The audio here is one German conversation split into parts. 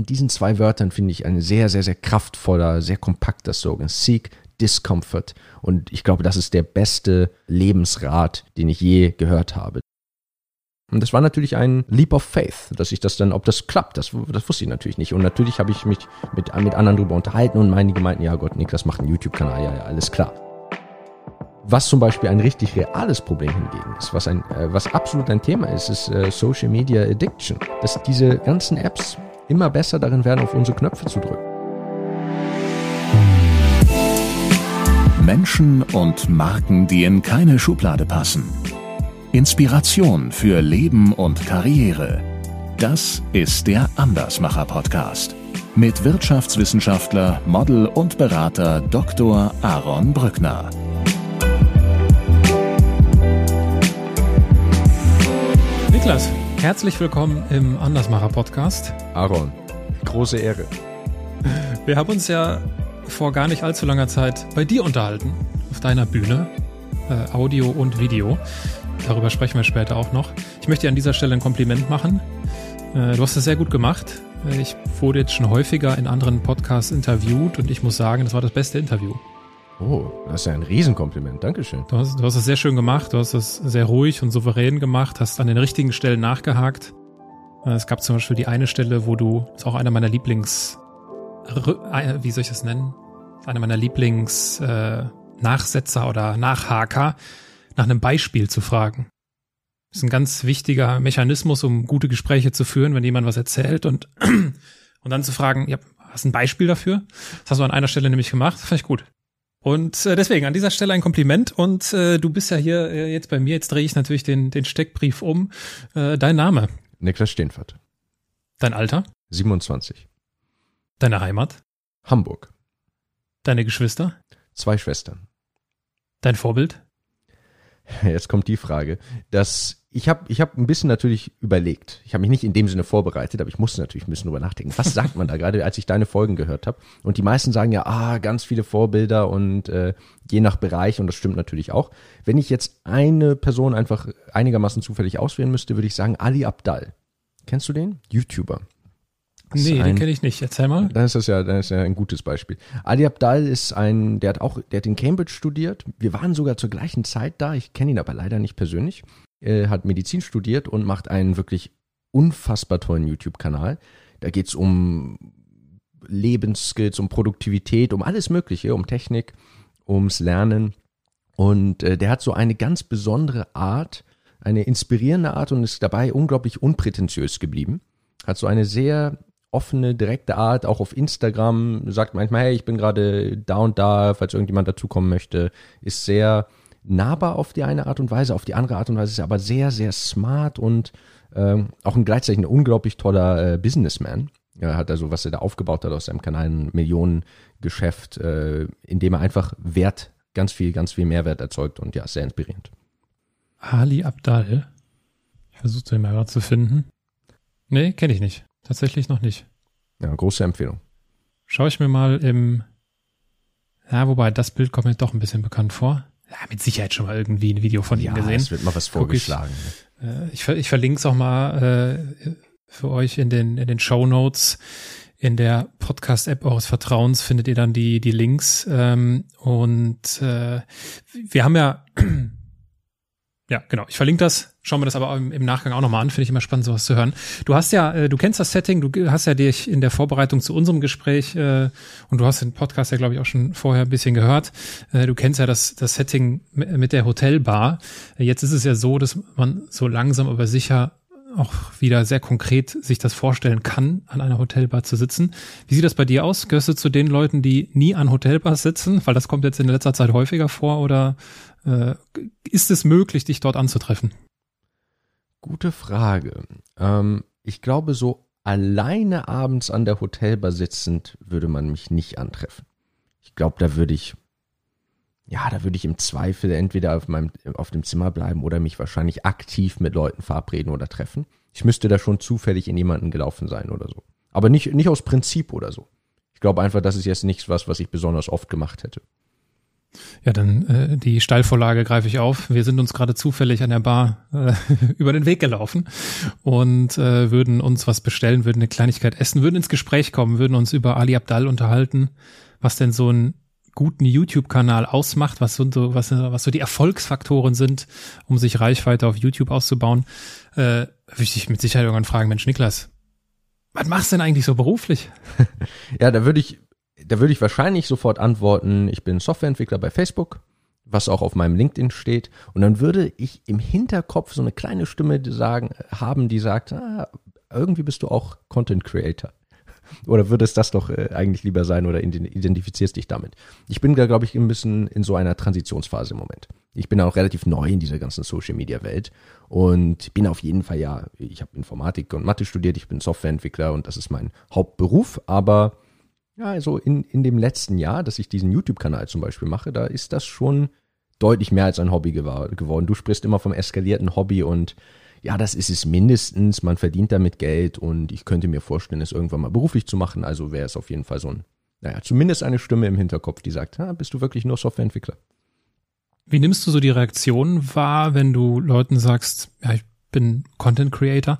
in diesen zwei Wörtern finde ich ein sehr, sehr, sehr kraftvoller, sehr kompakter Slogan. Seek Discomfort. Und ich glaube, das ist der beste Lebensrat, den ich je gehört habe. Und das war natürlich ein Leap of Faith, dass ich das dann, ob das klappt, das, das wusste ich natürlich nicht. Und natürlich habe ich mich mit, mit anderen darüber unterhalten und einige meinten, ja Gott, Niklas macht einen YouTube-Kanal, ja, ja, alles klar. Was zum Beispiel ein richtig reales Problem hingegen ist, was, ein, äh, was absolut ein Thema ist, ist äh, Social Media Addiction. Dass diese ganzen Apps immer besser darin werden, auf unsere Knöpfe zu drücken. Menschen und Marken, die in keine Schublade passen. Inspiration für Leben und Karriere. Das ist der Andersmacher Podcast mit Wirtschaftswissenschaftler, Model und Berater Dr. Aaron Brückner. Niklas, herzlich willkommen im Andersmacher Podcast. Aaron, große Ehre. Wir haben uns ja vor gar nicht allzu langer Zeit bei dir unterhalten, auf deiner Bühne, äh, Audio und Video. Darüber sprechen wir später auch noch. Ich möchte dir an dieser Stelle ein Kompliment machen. Äh, du hast es sehr gut gemacht. Ich wurde jetzt schon häufiger in anderen Podcasts interviewt und ich muss sagen, das war das beste Interview. Oh, das ist ja ein Riesenkompliment. Dankeschön. Du hast, du hast es sehr schön gemacht. Du hast es sehr ruhig und souverän gemacht, hast an den richtigen Stellen nachgehakt. Äh, es gab zum Beispiel die eine Stelle, wo du, ist auch einer meiner Lieblings, wie soll ich das nennen? Einer meiner Lieblings äh, Nachsetzer oder Nachhaker nach einem Beispiel zu fragen. Das ist ein ganz wichtiger Mechanismus, um gute Gespräche zu führen, wenn jemand was erzählt und, und dann zu fragen, ja, hast du ein Beispiel dafür? Das hast du an einer Stelle nämlich gemacht, das fand ich gut. Und äh, deswegen an dieser Stelle ein Kompliment und äh, du bist ja hier äh, jetzt bei mir, jetzt drehe ich natürlich den, den Steckbrief um. Äh, dein Name? Niklas Steenfert. Dein Alter? 27. Deine Heimat? Hamburg. Deine Geschwister? Zwei Schwestern. Dein Vorbild? Jetzt kommt die Frage, dass ich habe ich hab ein bisschen natürlich überlegt. Ich habe mich nicht in dem Sinne vorbereitet, aber ich musste natürlich ein bisschen drüber nachdenken. Was sagt man da gerade, als ich deine Folgen gehört habe? Und die meisten sagen ja, ah, ganz viele Vorbilder und äh, je nach Bereich, und das stimmt natürlich auch. Wenn ich jetzt eine Person einfach einigermaßen zufällig auswählen müsste, würde ich sagen Ali Abdal. Kennst du den? YouTuber. Nee, ein, den kenne ich nicht. Erzähl mal. Dann ist das ja, dann ist ja ein gutes Beispiel. Ali Abdal ist ein, der hat auch, der hat in Cambridge studiert. Wir waren sogar zur gleichen Zeit da. Ich kenne ihn aber leider nicht persönlich. Er hat Medizin studiert und macht einen wirklich unfassbar tollen YouTube-Kanal. Da geht's um Lebensskills, um Produktivität, um alles Mögliche, um Technik, ums Lernen. Und äh, der hat so eine ganz besondere Art, eine inspirierende Art und ist dabei unglaublich unprätentiös geblieben. Hat so eine sehr offene, direkte Art, auch auf Instagram, sagt manchmal, hey, ich bin gerade da und da, falls irgendjemand dazukommen möchte, ist sehr nahbar auf die eine Art und Weise, auf die andere Art und Weise ist er aber sehr, sehr smart und ähm, auch ein gleichzeitig ein unglaublich toller äh, Businessman. Er hat also, was er da aufgebaut hat aus seinem Kanal, ein Millionengeschäft, äh, in dem er einfach Wert, ganz viel, ganz viel Mehrwert erzeugt und ja, sehr inspirierend. Ali Abdal. Ich versuche den mal zu finden. Nee, kenne ich nicht. Tatsächlich noch nicht. Ja, große Empfehlung. Schaue ich mir mal im, ja, wobei das Bild kommt mir doch ein bisschen bekannt vor. Ja, mit Sicherheit schon mal irgendwie ein Video von ja, ihm gesehen. Es wird mal was vorgeschlagen. Ich, äh, ich, ich verlinke es auch mal äh, für euch in den, in den Show Notes. In der Podcast-App eures Vertrauens findet ihr dann die, die Links. Ähm, und äh, wir haben ja ja, genau. Ich verlinke das. Schauen wir das aber im, Nachgang auch nochmal an. Finde ich immer spannend, sowas zu hören. Du hast ja, äh, du kennst das Setting, du hast ja dich in der Vorbereitung zu unserem Gespräch äh, und du hast den Podcast ja, glaube ich, auch schon vorher ein bisschen gehört. Äh, du kennst ja das, das Setting mit der Hotelbar. Jetzt ist es ja so, dass man so langsam aber sicher auch wieder sehr konkret sich das vorstellen kann, an einer Hotelbar zu sitzen. Wie sieht das bei dir aus? Gehörst du zu den Leuten, die nie an Hotelbars sitzen? Weil das kommt jetzt in letzter Zeit häufiger vor oder äh, ist es möglich, dich dort anzutreffen? Gute Frage. Ähm, ich glaube, so alleine abends an der Hotelbar sitzend würde man mich nicht antreffen. Ich glaube, da würde ich, ja, da würde ich im Zweifel entweder auf meinem, auf dem Zimmer bleiben oder mich wahrscheinlich aktiv mit Leuten verabreden oder treffen. Ich müsste da schon zufällig in jemanden gelaufen sein oder so. Aber nicht, nicht aus Prinzip oder so. Ich glaube einfach, das ist jetzt nichts was, was ich besonders oft gemacht hätte. Ja, dann äh, die Steilvorlage greife ich auf. Wir sind uns gerade zufällig an der Bar äh, über den Weg gelaufen und äh, würden uns was bestellen, würden eine Kleinigkeit essen, würden ins Gespräch kommen, würden uns über Ali Abdal unterhalten, was denn so einen guten YouTube-Kanal ausmacht, was so, was, was so die Erfolgsfaktoren sind, um sich Reichweite auf YouTube auszubauen, äh, würde ich dich mit Sicherheit irgendwann fragen, Mensch, Niklas, was machst du denn eigentlich so beruflich? ja, da würde ich da würde ich wahrscheinlich sofort antworten, ich bin Softwareentwickler bei Facebook, was auch auf meinem LinkedIn steht. Und dann würde ich im Hinterkopf so eine kleine Stimme sagen, haben, die sagt, ah, irgendwie bist du auch Content Creator. Oder würde es das doch äh, eigentlich lieber sein oder identifizierst dich damit? Ich bin da, glaube ich, ein bisschen in so einer Transitionsphase im Moment. Ich bin auch relativ neu in dieser ganzen Social Media Welt und bin auf jeden Fall ja, ich habe Informatik und Mathe studiert, ich bin Softwareentwickler und das ist mein Hauptberuf, aber ja, also in, in dem letzten Jahr, dass ich diesen YouTube-Kanal zum Beispiel mache, da ist das schon deutlich mehr als ein Hobby geworden. Du sprichst immer vom eskalierten Hobby und ja, das ist es mindestens. Man verdient damit Geld und ich könnte mir vorstellen, es irgendwann mal beruflich zu machen. Also wäre es auf jeden Fall so ein, naja, zumindest eine Stimme im Hinterkopf, die sagt, bist du wirklich nur Softwareentwickler? Wie nimmst du so die Reaktion wahr, wenn du Leuten sagst, ja, ich bin Content Creator?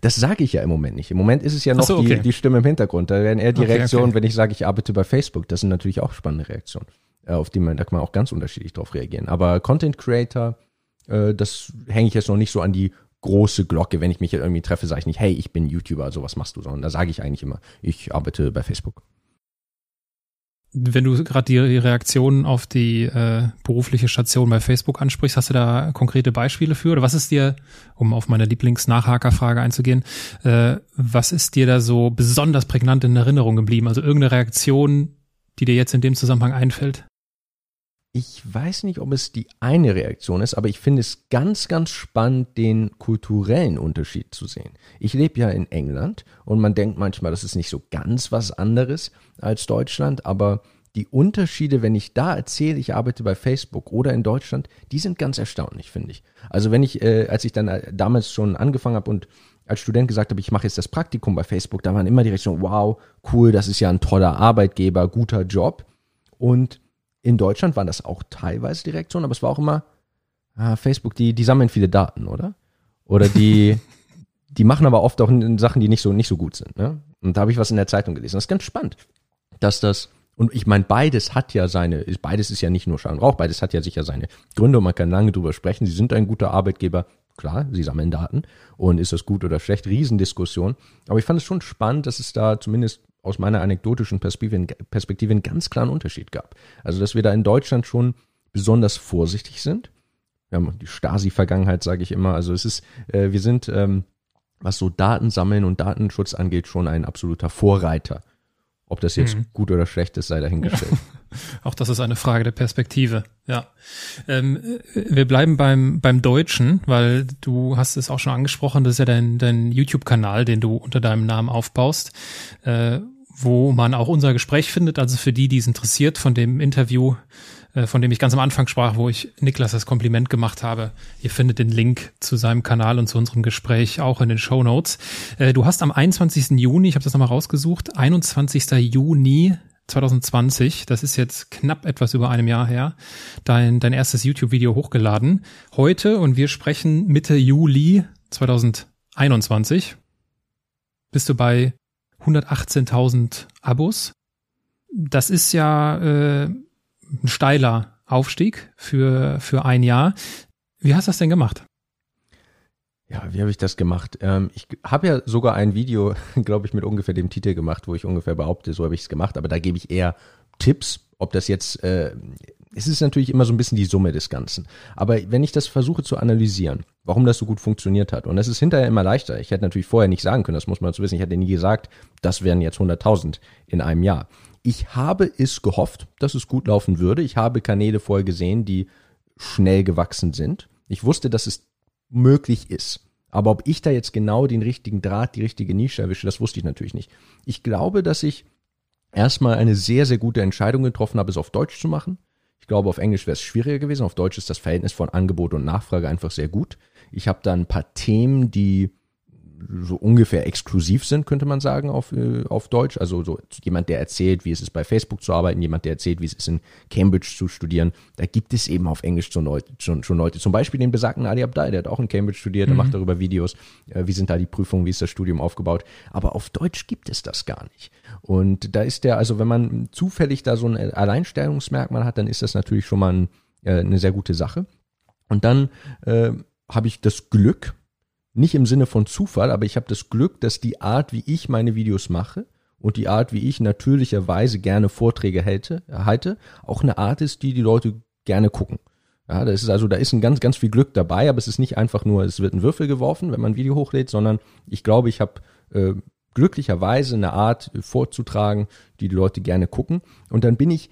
Das sage ich ja im Moment nicht. Im Moment ist es ja noch so, okay. die, die Stimme im Hintergrund. Da werden eher die okay, Reaktionen, okay. wenn ich sage, ich arbeite bei Facebook. Das sind natürlich auch spannende Reaktionen, äh, auf die man, da kann man auch ganz unterschiedlich drauf reagieren. Aber Content Creator, äh, das hänge ich jetzt noch nicht so an die große Glocke. Wenn ich mich irgendwie treffe, sage ich nicht, hey, ich bin YouTuber, so was machst du, sondern da sage ich eigentlich immer, ich arbeite bei Facebook wenn du gerade die Reaktion auf die äh, berufliche Station bei Facebook ansprichst, hast du da konkrete Beispiele für? Oder was ist dir, um auf meine Lieblingsnachhakerfrage einzugehen, äh, was ist dir da so besonders prägnant in Erinnerung geblieben? Also irgendeine Reaktion, die dir jetzt in dem Zusammenhang einfällt? Ich weiß nicht, ob es die eine Reaktion ist, aber ich finde es ganz, ganz spannend, den kulturellen Unterschied zu sehen. Ich lebe ja in England und man denkt manchmal, das ist nicht so ganz was anderes als Deutschland, aber die Unterschiede, wenn ich da erzähle, ich arbeite bei Facebook oder in Deutschland, die sind ganz erstaunlich, finde ich. Also wenn ich, äh, als ich dann äh, damals schon angefangen habe und als Student gesagt habe, ich mache jetzt das Praktikum bei Facebook, da waren immer die Reaktionen, wow, cool, das ist ja ein toller Arbeitgeber, guter Job. Und in Deutschland waren das auch teilweise die Reaktionen, aber es war auch immer, ah, Facebook, die, die sammeln viele Daten, oder? Oder die, die machen aber oft auch Sachen, die nicht so, nicht so gut sind. Ne? Und da habe ich was in der Zeitung gelesen. Das ist ganz spannend, dass das, und ich meine, beides hat ja seine, beides ist ja nicht nur Schall und Rauch, beides hat ja sicher seine Gründe und man kann lange drüber sprechen. Sie sind ein guter Arbeitgeber, klar, sie sammeln Daten und ist das gut oder schlecht, Riesendiskussion. Aber ich fand es schon spannend, dass es da zumindest aus meiner anekdotischen Perspektive, Perspektive einen ganz klaren Unterschied gab. Also, dass wir da in Deutschland schon besonders vorsichtig sind. Wir haben die Stasi-Vergangenheit, sage ich immer. Also es ist, äh, wir sind, ähm, was so Datensammeln und Datenschutz angeht, schon ein absoluter Vorreiter. Ob das jetzt mhm. gut oder schlecht ist, sei dahingestellt. Auch das ist eine Frage der Perspektive. Ja. Ähm, wir bleiben beim, beim Deutschen, weil du hast es auch schon angesprochen, das ist ja dein, dein YouTube-Kanal, den du unter deinem Namen aufbaust, äh, wo man auch unser Gespräch findet. Also für die, die es interessiert, von dem Interview äh, von dem ich ganz am Anfang sprach, wo ich Niklas das Kompliment gemacht habe. Ihr findet den Link zu seinem Kanal und zu unserem Gespräch auch in den Show Notes. Äh, du hast am 21. Juni, ich habe das nochmal rausgesucht, 21. Juni 2020, das ist jetzt knapp etwas über einem Jahr her, dein, dein erstes YouTube-Video hochgeladen. Heute, und wir sprechen Mitte Juli 2021, bist du bei 118.000 Abos. Das ist ja äh, ein steiler Aufstieg für, für ein Jahr. Wie hast du das denn gemacht? Ja, wie habe ich das gemacht? Ähm, ich habe ja sogar ein Video, glaube ich, mit ungefähr dem Titel gemacht, wo ich ungefähr behaupte, so habe ich es gemacht, aber da gebe ich eher Tipps, ob das jetzt, äh, es ist natürlich immer so ein bisschen die Summe des Ganzen. Aber wenn ich das versuche zu analysieren, warum das so gut funktioniert hat, und es ist hinterher immer leichter, ich hätte natürlich vorher nicht sagen können, das muss man zu wissen, ich hätte nie gesagt, das wären jetzt 100.000 in einem Jahr. Ich habe es gehofft, dass es gut laufen würde. Ich habe Kanäle vorher gesehen, die schnell gewachsen sind. Ich wusste, dass es möglich ist. Aber ob ich da jetzt genau den richtigen Draht, die richtige Nische erwische, das wusste ich natürlich nicht. Ich glaube, dass ich erstmal eine sehr, sehr gute Entscheidung getroffen habe, es auf Deutsch zu machen. Ich glaube, auf Englisch wäre es schwieriger gewesen. Auf Deutsch ist das Verhältnis von Angebot und Nachfrage einfach sehr gut. Ich habe da ein paar Themen, die so ungefähr exklusiv sind, könnte man sagen, auf, äh, auf Deutsch. Also so jemand, der erzählt, wie es ist, bei Facebook zu arbeiten, jemand, der erzählt, wie es ist, in Cambridge zu studieren. Da gibt es eben auf Englisch schon Leute, schon, schon Leute. Zum Beispiel den besagten Ali Abdal, der hat auch in Cambridge studiert, mhm. der macht darüber Videos, äh, wie sind da die Prüfungen, wie ist das Studium aufgebaut. Aber auf Deutsch gibt es das gar nicht. Und da ist der, also wenn man zufällig da so ein Alleinstellungsmerkmal hat, dann ist das natürlich schon mal ein, äh, eine sehr gute Sache. Und dann äh, habe ich das Glück, nicht im Sinne von Zufall, aber ich habe das Glück, dass die Art, wie ich meine Videos mache und die Art, wie ich natürlicherweise gerne Vorträge halte, halte auch eine Art ist, die die Leute gerne gucken. Ja, das ist also, da ist ein ganz, ganz viel Glück dabei, aber es ist nicht einfach nur, es wird ein Würfel geworfen, wenn man ein Video hochlädt, sondern ich glaube, ich habe äh, glücklicherweise eine Art vorzutragen, die die Leute gerne gucken. Und dann bin ich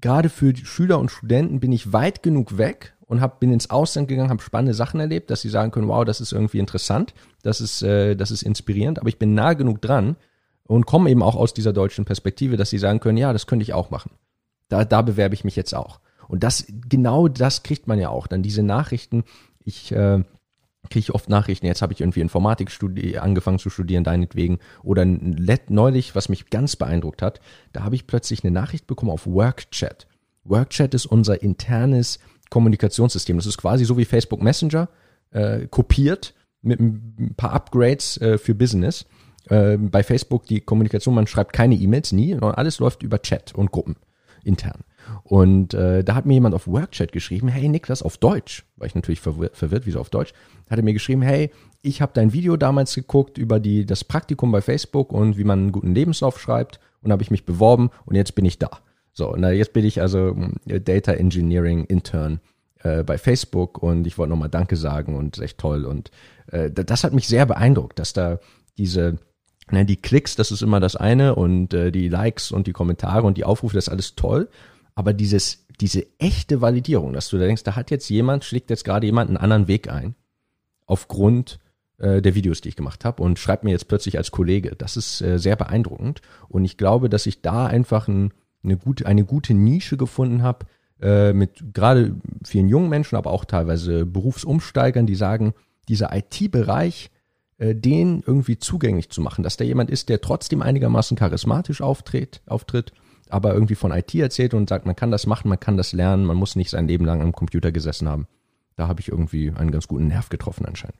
gerade für Schüler und Studenten bin ich weit genug weg und hab, bin ins Ausland gegangen, habe spannende Sachen erlebt, dass sie sagen können, wow, das ist irgendwie interessant, das ist, äh, das ist inspirierend, aber ich bin nah genug dran und komme eben auch aus dieser deutschen Perspektive, dass sie sagen können, ja, das könnte ich auch machen. Da, da bewerbe ich mich jetzt auch. Und das, genau das kriegt man ja auch. Dann diese Nachrichten, ich äh, kriege oft Nachrichten, jetzt habe ich irgendwie Informatik angefangen zu studieren, deinetwegen. Oder neulich, was mich ganz beeindruckt hat, da habe ich plötzlich eine Nachricht bekommen auf Workchat. Workchat ist unser internes Kommunikationssystem. Das ist quasi so wie Facebook Messenger, äh, kopiert mit ein paar Upgrades äh, für Business. Äh, bei Facebook die Kommunikation, man schreibt keine E-Mails, nie, alles läuft über Chat und Gruppen intern. Und äh, da hat mir jemand auf Workchat geschrieben, hey Niklas, auf Deutsch, war ich natürlich verwir verwirrt, wieso auf Deutsch, hat er mir geschrieben, hey, ich habe dein Video damals geguckt über die, das Praktikum bei Facebook und wie man einen guten Lebenslauf schreibt und habe ich mich beworben und jetzt bin ich da. So, na, jetzt bin ich also äh, Data Engineering Intern äh, bei Facebook und ich wollte nochmal Danke sagen und echt toll. Und äh, das hat mich sehr beeindruckt, dass da diese, na, die Klicks, das ist immer das eine und äh, die Likes und die Kommentare und die Aufrufe, das ist alles toll. Aber dieses, diese echte Validierung, dass du da denkst, da hat jetzt jemand, schlägt jetzt gerade jemand einen anderen Weg ein, aufgrund äh, der Videos, die ich gemacht habe und schreibt mir jetzt plötzlich als Kollege. Das ist äh, sehr beeindruckend. Und ich glaube, dass ich da einfach ein, eine gute, eine gute Nische gefunden habe, äh, mit gerade vielen jungen Menschen, aber auch teilweise Berufsumsteigern, die sagen, dieser IT-Bereich, äh, den irgendwie zugänglich zu machen, dass da jemand ist, der trotzdem einigermaßen charismatisch auftritt, auftritt, aber irgendwie von IT erzählt und sagt, man kann das machen, man kann das lernen, man muss nicht sein Leben lang am Computer gesessen haben. Da habe ich irgendwie einen ganz guten Nerv getroffen anscheinend.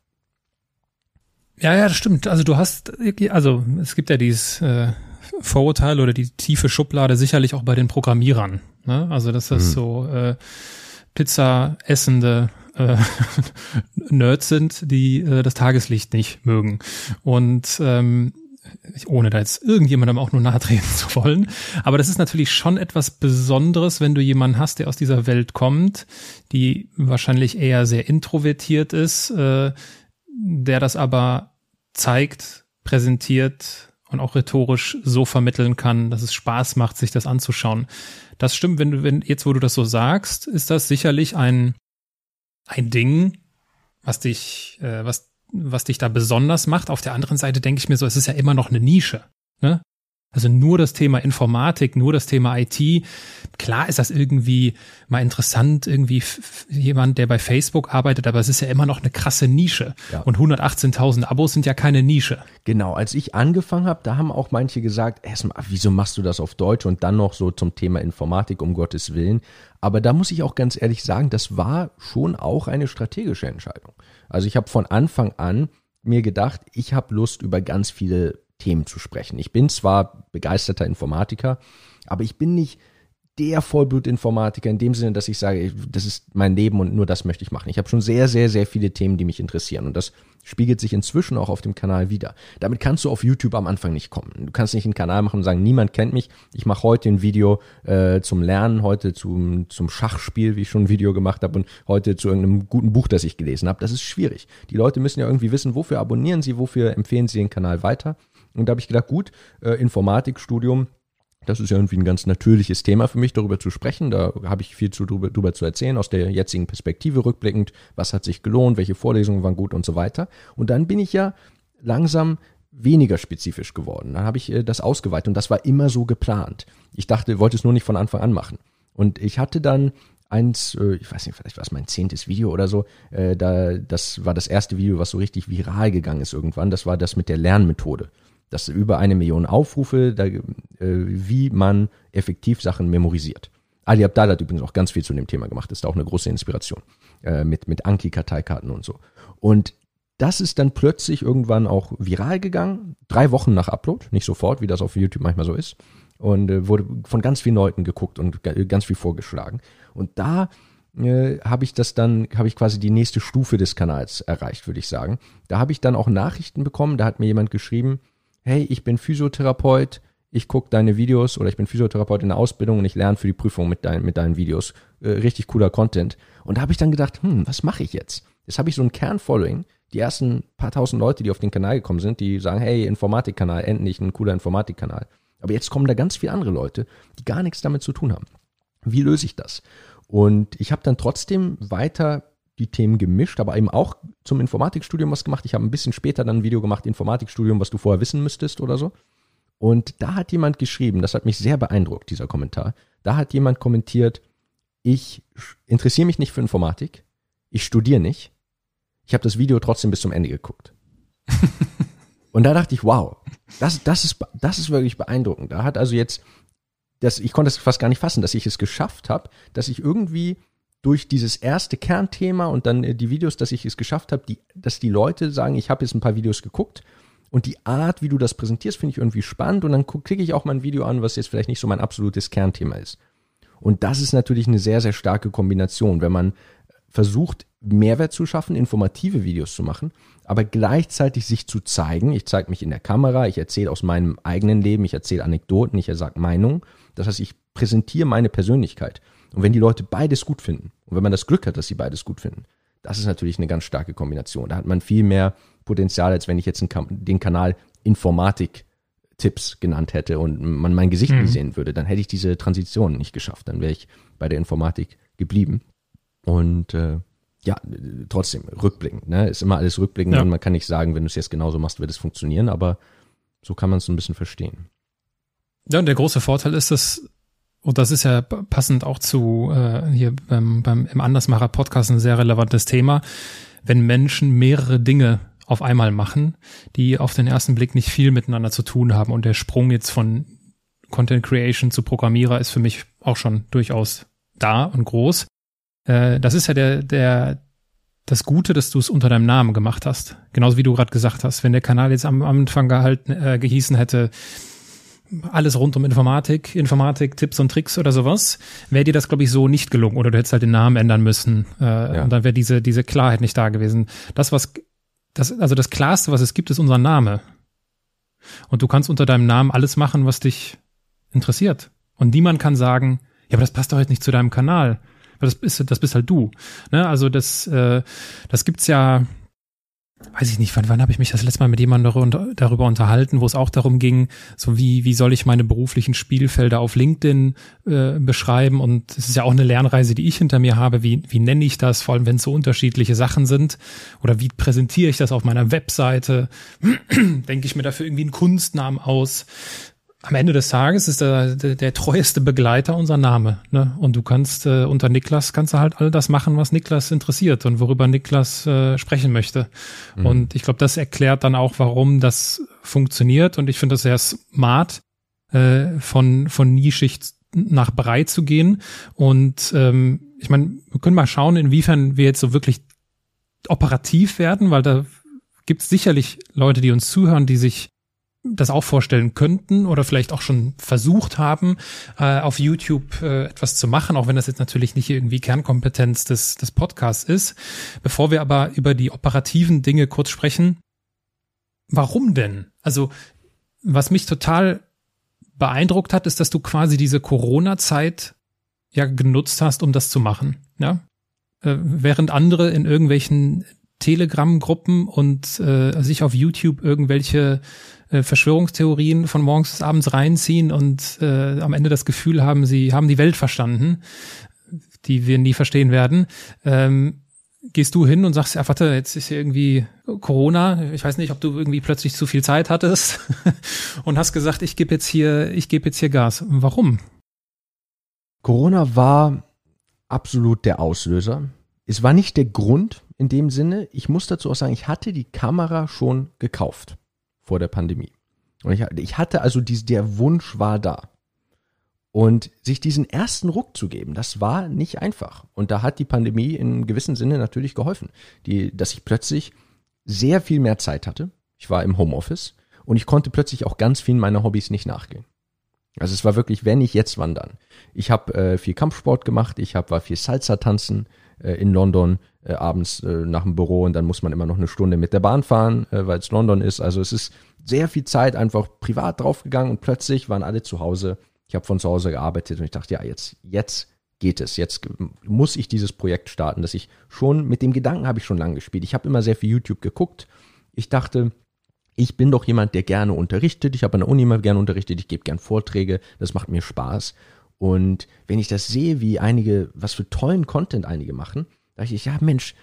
Ja, ja, das stimmt. Also du hast, also es gibt ja dieses äh, Vorurteil oder die tiefe Schublade sicherlich auch bei den Programmierern. Ne? Also dass das mhm. so äh, Pizza essende äh, Nerds sind, die äh, das Tageslicht nicht mögen. Und ähm, ohne da jetzt irgendjemandem auch nur nahtreten zu wollen. Aber das ist natürlich schon etwas Besonderes, wenn du jemanden hast, der aus dieser Welt kommt, die wahrscheinlich eher sehr introvertiert ist, äh, der das aber zeigt, präsentiert und auch rhetorisch so vermitteln kann, dass es Spaß macht, sich das anzuschauen. Das stimmt, wenn du, wenn, jetzt wo du das so sagst, ist das sicherlich ein, ein Ding, was dich, äh, was, was dich da besonders macht. Auf der anderen Seite denke ich mir so, es ist ja immer noch eine Nische. Ne? Also nur das Thema Informatik, nur das Thema IT. Klar ist das irgendwie mal interessant, irgendwie jemand, der bei Facebook arbeitet, aber es ist ja immer noch eine krasse Nische. Ja. Und 118.000 Abos sind ja keine Nische. Genau, als ich angefangen habe, da haben auch manche gesagt, erstmal, wieso machst du das auf Deutsch und dann noch so zum Thema Informatik, um Gottes Willen. Aber da muss ich auch ganz ehrlich sagen, das war schon auch eine strategische Entscheidung. Also ich habe von Anfang an mir gedacht, ich habe Lust, über ganz viele Themen zu sprechen. Ich bin zwar begeisterter Informatiker, aber ich bin nicht der Vollblutinformatiker in dem Sinne, dass ich sage, das ist mein Leben und nur das möchte ich machen. Ich habe schon sehr, sehr, sehr viele Themen, die mich interessieren und das spiegelt sich inzwischen auch auf dem Kanal wieder. Damit kannst du auf YouTube am Anfang nicht kommen. Du kannst nicht einen Kanal machen und sagen, niemand kennt mich. Ich mache heute ein Video äh, zum Lernen, heute zum, zum Schachspiel, wie ich schon ein Video gemacht habe und heute zu irgendeinem guten Buch, das ich gelesen habe. Das ist schwierig. Die Leute müssen ja irgendwie wissen, wofür abonnieren sie, wofür empfehlen sie den Kanal weiter. Und da habe ich gedacht, gut, äh, Informatikstudium, das ist ja irgendwie ein ganz natürliches Thema für mich, darüber zu sprechen. Da habe ich viel zu, drüber, drüber zu erzählen, aus der jetzigen Perspektive rückblickend. Was hat sich gelohnt, welche Vorlesungen waren gut und so weiter. Und dann bin ich ja langsam weniger spezifisch geworden. Dann habe ich äh, das ausgeweitet und das war immer so geplant. Ich dachte, wollte es nur nicht von Anfang an machen. Und ich hatte dann eins, äh, ich weiß nicht, vielleicht war es mein zehntes Video oder so, äh, da, das war das erste Video, was so richtig viral gegangen ist irgendwann. Das war das mit der Lernmethode. Das über eine Million Aufrufe, da, äh, wie man effektiv Sachen memorisiert. Ali Abdal hat übrigens auch ganz viel zu dem Thema gemacht, ist da auch eine große Inspiration äh, mit, mit Anki-Karteikarten und so. Und das ist dann plötzlich irgendwann auch viral gegangen, drei Wochen nach Upload, nicht sofort, wie das auf YouTube manchmal so ist. Und äh, wurde von ganz vielen Leuten geguckt und ganz viel vorgeschlagen. Und da äh, habe ich das dann, habe ich quasi die nächste Stufe des Kanals erreicht, würde ich sagen. Da habe ich dann auch Nachrichten bekommen, da hat mir jemand geschrieben, hey, ich bin Physiotherapeut, ich gucke deine Videos oder ich bin Physiotherapeut in der Ausbildung und ich lerne für die Prüfung mit, dein, mit deinen Videos. Äh, richtig cooler Content. Und da habe ich dann gedacht, hm, was mache ich jetzt? Jetzt habe ich so ein Kernfollowing, die ersten paar tausend Leute, die auf den Kanal gekommen sind, die sagen, hey, Informatikkanal, endlich ein cooler Informatikkanal. Aber jetzt kommen da ganz viele andere Leute, die gar nichts damit zu tun haben. Wie löse ich das? Und ich habe dann trotzdem weiter die Themen gemischt, aber eben auch zum Informatikstudium was gemacht. Ich habe ein bisschen später dann ein Video gemacht, Informatikstudium, was du vorher wissen müsstest oder so. Und da hat jemand geschrieben, das hat mich sehr beeindruckt, dieser Kommentar. Da hat jemand kommentiert, ich interessiere mich nicht für Informatik, ich studiere nicht, ich habe das Video trotzdem bis zum Ende geguckt. Und da dachte ich, wow, das, das, ist, das ist wirklich beeindruckend. Da hat also jetzt, das, ich konnte es fast gar nicht fassen, dass ich es geschafft habe, dass ich irgendwie durch dieses erste Kernthema und dann äh, die Videos, dass ich es geschafft habe, die, dass die Leute sagen, ich habe jetzt ein paar Videos geguckt und die Art, wie du das präsentierst, finde ich irgendwie spannend und dann klicke ich auch mal ein Video an, was jetzt vielleicht nicht so mein absolutes Kernthema ist. Und das ist natürlich eine sehr, sehr starke Kombination, wenn man versucht, Mehrwert zu schaffen, informative Videos zu machen, aber gleichzeitig sich zu zeigen. Ich zeige mich in der Kamera, ich erzähle aus meinem eigenen Leben, ich erzähle Anekdoten, ich sage Meinungen. Das heißt, ich präsentiere meine Persönlichkeit. Und wenn die Leute beides gut finden, und wenn man das Glück hat, dass sie beides gut finden, das ist natürlich eine ganz starke Kombination. Da hat man viel mehr Potenzial, als wenn ich jetzt den Kanal Informatik Tipps genannt hätte und man mein Gesicht mhm. nicht sehen würde, dann hätte ich diese Transition nicht geschafft. Dann wäre ich bei der Informatik geblieben. Und äh, ja, trotzdem, rückblickend, ne? Ist immer alles rückblickend ja. und man kann nicht sagen, wenn du es jetzt genauso machst, wird es funktionieren, aber so kann man es ein bisschen verstehen. Ja, und der große Vorteil ist, dass, und das ist ja passend auch zu äh, hier beim, beim im Andersmacher Podcast ein sehr relevantes Thema, wenn Menschen mehrere Dinge auf einmal machen, die auf den ersten Blick nicht viel miteinander zu tun haben. Und der Sprung jetzt von Content Creation zu Programmierer ist für mich auch schon durchaus da und groß. Äh, das ist ja der, der, das Gute, dass du es unter deinem Namen gemacht hast. Genauso wie du gerade gesagt hast. Wenn der Kanal jetzt am, am Anfang gehalten, äh, gehießen hätte, alles rund um Informatik, Informatik, Tipps und Tricks oder sowas, wäre dir das, glaube ich, so nicht gelungen. Oder du hättest halt den Namen ändern müssen. Äh, ja. Und dann wäre diese, diese Klarheit nicht da gewesen. Das, was, das, also das Klarste, was es gibt, ist unser Name. Und du kannst unter deinem Namen alles machen, was dich interessiert. Und niemand kann sagen, ja, aber das passt doch jetzt nicht zu deinem Kanal das bist, das bist halt du. Ne? Also das, äh, das gibt's ja, weiß ich nicht, wann, wann habe ich mich das letzte Mal mit jemandem darüber unterhalten, wo es auch darum ging, so wie, wie soll ich meine beruflichen Spielfelder auf LinkedIn äh, beschreiben? Und es ist ja auch eine Lernreise, die ich hinter mir habe, wie, wie nenne ich das, vor allem wenn es so unterschiedliche Sachen sind? Oder wie präsentiere ich das auf meiner Webseite, denke ich mir dafür irgendwie einen Kunstnamen aus, am Ende des Tages ist der, der, der treueste Begleiter unser Name. Ne? Und du kannst äh, unter Niklas kannst du halt all das machen, was Niklas interessiert und worüber Niklas äh, sprechen möchte. Mhm. Und ich glaube, das erklärt dann auch, warum das funktioniert. Und ich finde das sehr smart, äh, von, von nischig nach breit zu gehen. Und ähm, ich meine, wir können mal schauen, inwiefern wir jetzt so wirklich operativ werden, weil da gibt es sicherlich Leute, die uns zuhören, die sich das auch vorstellen könnten oder vielleicht auch schon versucht haben, äh, auf YouTube äh, etwas zu machen, auch wenn das jetzt natürlich nicht irgendwie Kernkompetenz des, des Podcasts ist. Bevor wir aber über die operativen Dinge kurz sprechen, warum denn? Also, was mich total beeindruckt hat, ist, dass du quasi diese Corona-Zeit ja genutzt hast, um das zu machen. Ja? Äh, während andere in irgendwelchen Telegram-Gruppen und äh, sich auf YouTube irgendwelche äh, Verschwörungstheorien von morgens bis abends reinziehen und äh, am Ende das Gefühl haben, sie haben die Welt verstanden, die wir nie verstehen werden. Ähm, gehst du hin und sagst, ja, warte, jetzt ist hier irgendwie Corona. Ich weiß nicht, ob du irgendwie plötzlich zu viel Zeit hattest und hast gesagt, ich gebe jetzt hier, ich gebe jetzt hier Gas. Warum? Corona war absolut der Auslöser. Es war nicht der Grund in dem Sinne. Ich muss dazu auch sagen, ich hatte die Kamera schon gekauft vor der Pandemie. Und ich, ich hatte also dies, der Wunsch war da. Und sich diesen ersten Ruck zu geben, das war nicht einfach. Und da hat die Pandemie in gewissem Sinne natürlich geholfen, die, dass ich plötzlich sehr viel mehr Zeit hatte. Ich war im Homeoffice und ich konnte plötzlich auch ganz vielen meiner Hobbys nicht nachgehen. Also es war wirklich, wenn ich jetzt wandern. Ich habe äh, viel Kampfsport gemacht, ich hab, war viel Salsa tanzen äh, in London äh, abends äh, nach dem Büro und dann muss man immer noch eine Stunde mit der Bahn fahren, äh, weil es London ist. Also es ist sehr viel Zeit einfach privat draufgegangen und plötzlich waren alle zu Hause. Ich habe von zu Hause gearbeitet und ich dachte, ja, jetzt, jetzt geht es. Jetzt muss ich dieses Projekt starten, dass ich schon, mit dem Gedanken habe ich schon lange gespielt. Ich habe immer sehr viel YouTube geguckt. Ich dachte, ich bin doch jemand, der gerne unterrichtet. Ich habe an der Uni immer gerne unterrichtet. Ich gebe gern Vorträge. Das macht mir Spaß. Und wenn ich das sehe, wie einige, was für tollen Content einige machen, dachte ich, ja Mensch,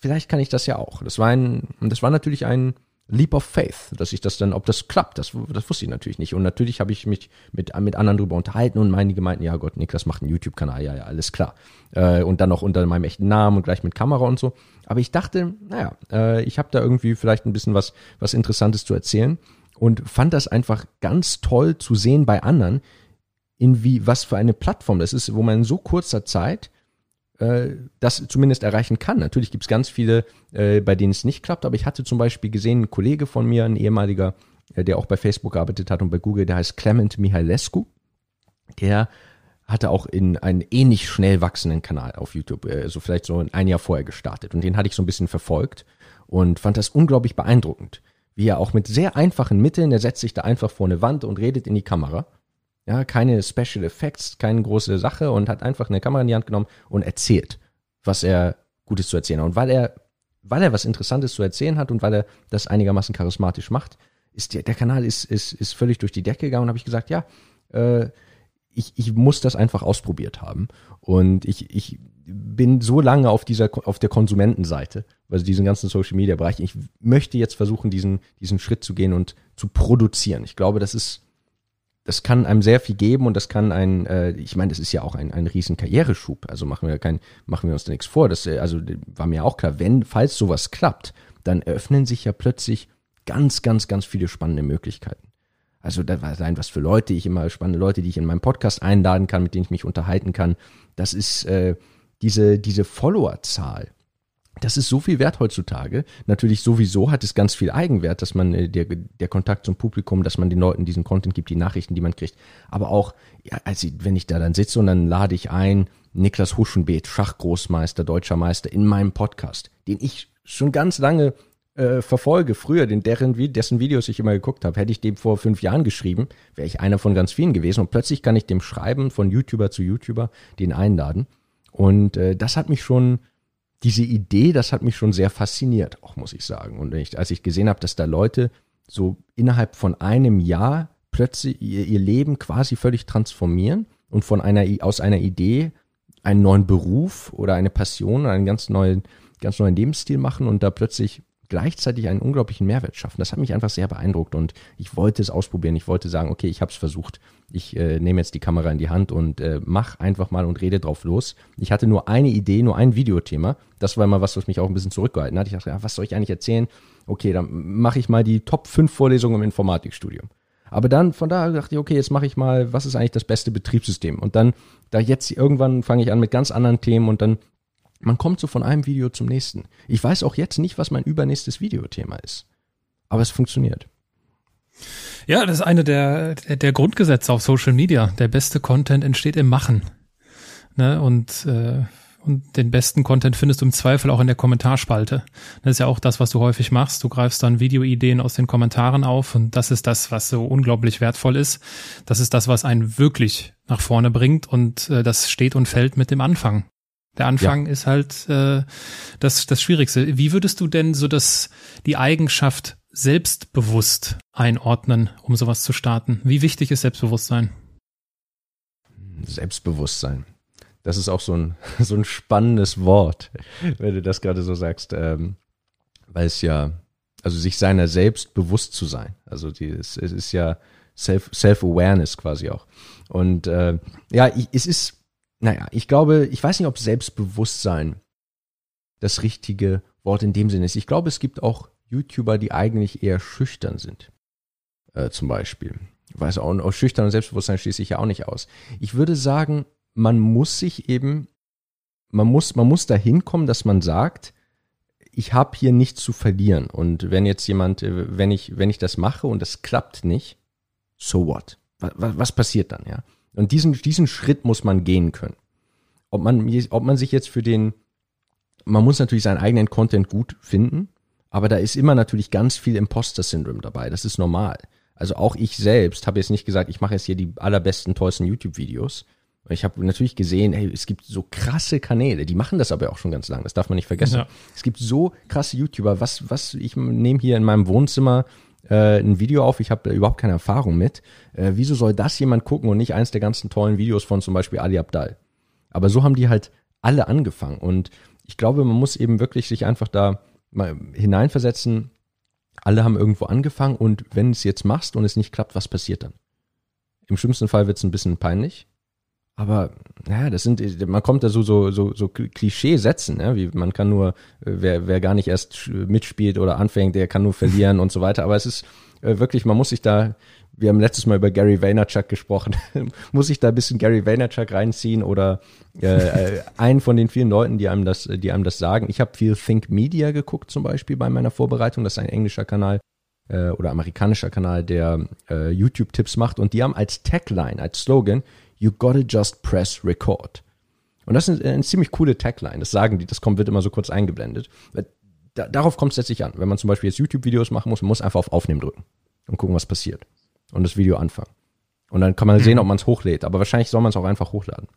vielleicht kann ich das ja auch. Das war ein, das war natürlich ein Leap of Faith, dass ich das dann, ob das klappt, das, das wusste ich natürlich nicht. Und natürlich habe ich mich mit, mit anderen drüber unterhalten und einige meinten, ja Gott, Niklas macht einen YouTube-Kanal, ja, ja, alles klar. Äh, und dann noch unter meinem echten Namen und gleich mit Kamera und so. Aber ich dachte, naja, äh, ich habe da irgendwie vielleicht ein bisschen was, was Interessantes zu erzählen und fand das einfach ganz toll zu sehen bei anderen, in wie, was für eine Plattform das ist, wo man in so kurzer Zeit äh, das zumindest erreichen kann. Natürlich gibt es ganz viele, äh, bei denen es nicht klappt, aber ich hatte zum Beispiel gesehen, ein Kollege von mir, ein ehemaliger, äh, der auch bei Facebook gearbeitet hat und bei Google, der heißt Clement Mihailescu. Der hatte auch in einen ähnlich schnell wachsenden Kanal auf YouTube, äh, so vielleicht so ein Jahr vorher gestartet. Und den hatte ich so ein bisschen verfolgt und fand das unglaublich beeindruckend. Wie er auch mit sehr einfachen Mitteln, er setzt sich da einfach vor eine Wand und redet in die Kamera ja, keine Special Effects, keine große Sache und hat einfach eine Kamera in die Hand genommen und erzählt, was er Gutes zu erzählen hat. Und weil er, weil er was Interessantes zu erzählen hat und weil er das einigermaßen charismatisch macht, ist der, der Kanal ist, ist, ist völlig durch die Decke gegangen und habe ich gesagt, ja, äh, ich, ich muss das einfach ausprobiert haben. Und ich, ich bin so lange auf dieser, auf der Konsumentenseite, also diesen ganzen Social Media Bereich. Ich möchte jetzt versuchen, diesen, diesen Schritt zu gehen und zu produzieren. Ich glaube, das ist, das kann einem sehr viel geben und das kann ein, äh, ich meine, das ist ja auch ein, ein riesen Karriereschub. Also machen wir kein, machen wir uns da nichts vor. Das, äh, also war mir auch klar, wenn, falls sowas klappt, dann eröffnen sich ja plötzlich ganz, ganz, ganz viele spannende Möglichkeiten. Also da war sein, was für Leute ich immer, spannende Leute, die ich in meinem Podcast einladen kann, mit denen ich mich unterhalten kann. Das ist äh, diese, diese Followerzahl das ist so viel wert heutzutage. Natürlich sowieso hat es ganz viel Eigenwert, dass man äh, der, der Kontakt zum Publikum, dass man den Leuten diesen Content gibt, die Nachrichten, die man kriegt. Aber auch, ja, also wenn ich da dann sitze und dann lade ich ein, Niklas Huschenbeet, Schachgroßmeister, deutscher Meister, in meinem Podcast, den ich schon ganz lange äh, verfolge, früher, den, deren, dessen Videos ich immer geguckt habe. Hätte ich dem vor fünf Jahren geschrieben, wäre ich einer von ganz vielen gewesen. Und plötzlich kann ich dem schreiben, von YouTuber zu YouTuber, den einladen. Und äh, das hat mich schon diese Idee, das hat mich schon sehr fasziniert, auch muss ich sagen. Und ich, als ich gesehen habe, dass da Leute so innerhalb von einem Jahr plötzlich ihr, ihr Leben quasi völlig transformieren und von einer aus einer Idee einen neuen Beruf oder eine Passion einen ganz neuen ganz neuen Lebensstil machen und da plötzlich gleichzeitig einen unglaublichen Mehrwert schaffen. Das hat mich einfach sehr beeindruckt und ich wollte es ausprobieren. Ich wollte sagen, okay, ich habe es versucht. Ich äh, nehme jetzt die Kamera in die Hand und äh, mach einfach mal und rede drauf los. Ich hatte nur eine Idee, nur ein Videothema. Das war immer was, was mich auch ein bisschen zurückgehalten hat. Ich dachte, ja, was soll ich eigentlich erzählen? Okay, dann mache ich mal die Top 5 Vorlesungen im Informatikstudium. Aber dann von da dachte ich, okay, jetzt mache ich mal, was ist eigentlich das beste Betriebssystem? Und dann, da jetzt irgendwann fange ich an mit ganz anderen Themen und dann man kommt so von einem Video zum nächsten. Ich weiß auch jetzt nicht, was mein übernächstes Videothema ist. Aber es funktioniert. Ja, das ist eine der, der Grundgesetze auf Social Media. Der beste Content entsteht im Machen. Ne? Und, äh, und den besten Content findest du im Zweifel auch in der Kommentarspalte. Das ist ja auch das, was du häufig machst. Du greifst dann Videoideen aus den Kommentaren auf und das ist das, was so unglaublich wertvoll ist. Das ist das, was einen wirklich nach vorne bringt und äh, das steht und fällt mit dem Anfang. Der Anfang ja. ist halt äh, das, das Schwierigste. Wie würdest du denn so das, die Eigenschaft selbstbewusst einordnen, um sowas zu starten? Wie wichtig ist Selbstbewusstsein? Selbstbewusstsein. Das ist auch so ein, so ein spannendes Wort, wenn du das gerade so sagst, ähm, weil es ja, also sich seiner selbst bewusst zu sein. Also die, es, es ist ja Self, Self-Awareness quasi auch. Und äh, ja, es ist naja, ich glaube, ich weiß nicht, ob Selbstbewusstsein das richtige Wort in dem Sinne ist. Ich glaube, es gibt auch YouTuber, die eigentlich eher schüchtern sind. Äh, zum Beispiel. Ich weiß auch, auch schüchtern und Selbstbewusstsein schließe ich ja auch nicht aus. Ich würde sagen, man muss sich eben, man muss, man muss dahin kommen, dass man sagt, ich habe hier nichts zu verlieren. Und wenn jetzt jemand, äh, wenn ich, wenn ich das mache und das klappt nicht, so what? Was, was passiert dann, ja? Und diesen, diesen Schritt muss man gehen können. Ob man, ob man sich jetzt für den, man muss natürlich seinen eigenen Content gut finden, aber da ist immer natürlich ganz viel Imposter-Syndrom dabei. Das ist normal. Also auch ich selbst habe jetzt nicht gesagt, ich mache jetzt hier die allerbesten, tollsten YouTube-Videos. Ich habe natürlich gesehen, hey, es gibt so krasse Kanäle, die machen das aber auch schon ganz lange, das darf man nicht vergessen. Ja. Es gibt so krasse YouTuber, was, was, ich nehme hier in meinem Wohnzimmer äh, ein Video auf, ich habe überhaupt keine Erfahrung mit. Äh, wieso soll das jemand gucken und nicht eins der ganzen tollen Videos von zum Beispiel Ali Abdal? Aber so haben die halt alle angefangen und ich glaube, man muss eben wirklich sich einfach da mal hineinversetzen. Alle haben irgendwo angefangen und wenn es jetzt machst und es nicht klappt, was passiert dann? Im schlimmsten Fall wird es ein bisschen peinlich. Aber naja, das sind, man kommt da so, so, so, so Klischee-Sätzen, ne? wie man kann nur, äh, wer, wer gar nicht erst mitspielt oder anfängt, der kann nur verlieren und so weiter. Aber es ist äh, wirklich, man muss sich da, wir haben letztes Mal über Gary Vaynerchuk gesprochen, muss ich da ein bisschen Gary Vaynerchuk reinziehen oder äh, äh, einen von den vielen Leuten, die einem das, die einem das sagen. Ich habe viel Think Media geguckt zum Beispiel bei meiner Vorbereitung. Das ist ein englischer Kanal oder amerikanischer Kanal, der äh, YouTube-Tipps macht und die haben als Tagline, als Slogan You gotta just press record. Und das ist eine, eine ziemlich coole Tagline. Das sagen die, das kommt, wird immer so kurz eingeblendet. Da, darauf kommt es letztlich an. Wenn man zum Beispiel jetzt YouTube-Videos machen muss, man muss einfach auf Aufnehmen drücken und gucken, was passiert. Und das Video anfangen. Und dann kann man sehen, mhm. ob man es hochlädt. Aber wahrscheinlich soll man es auch einfach hochladen.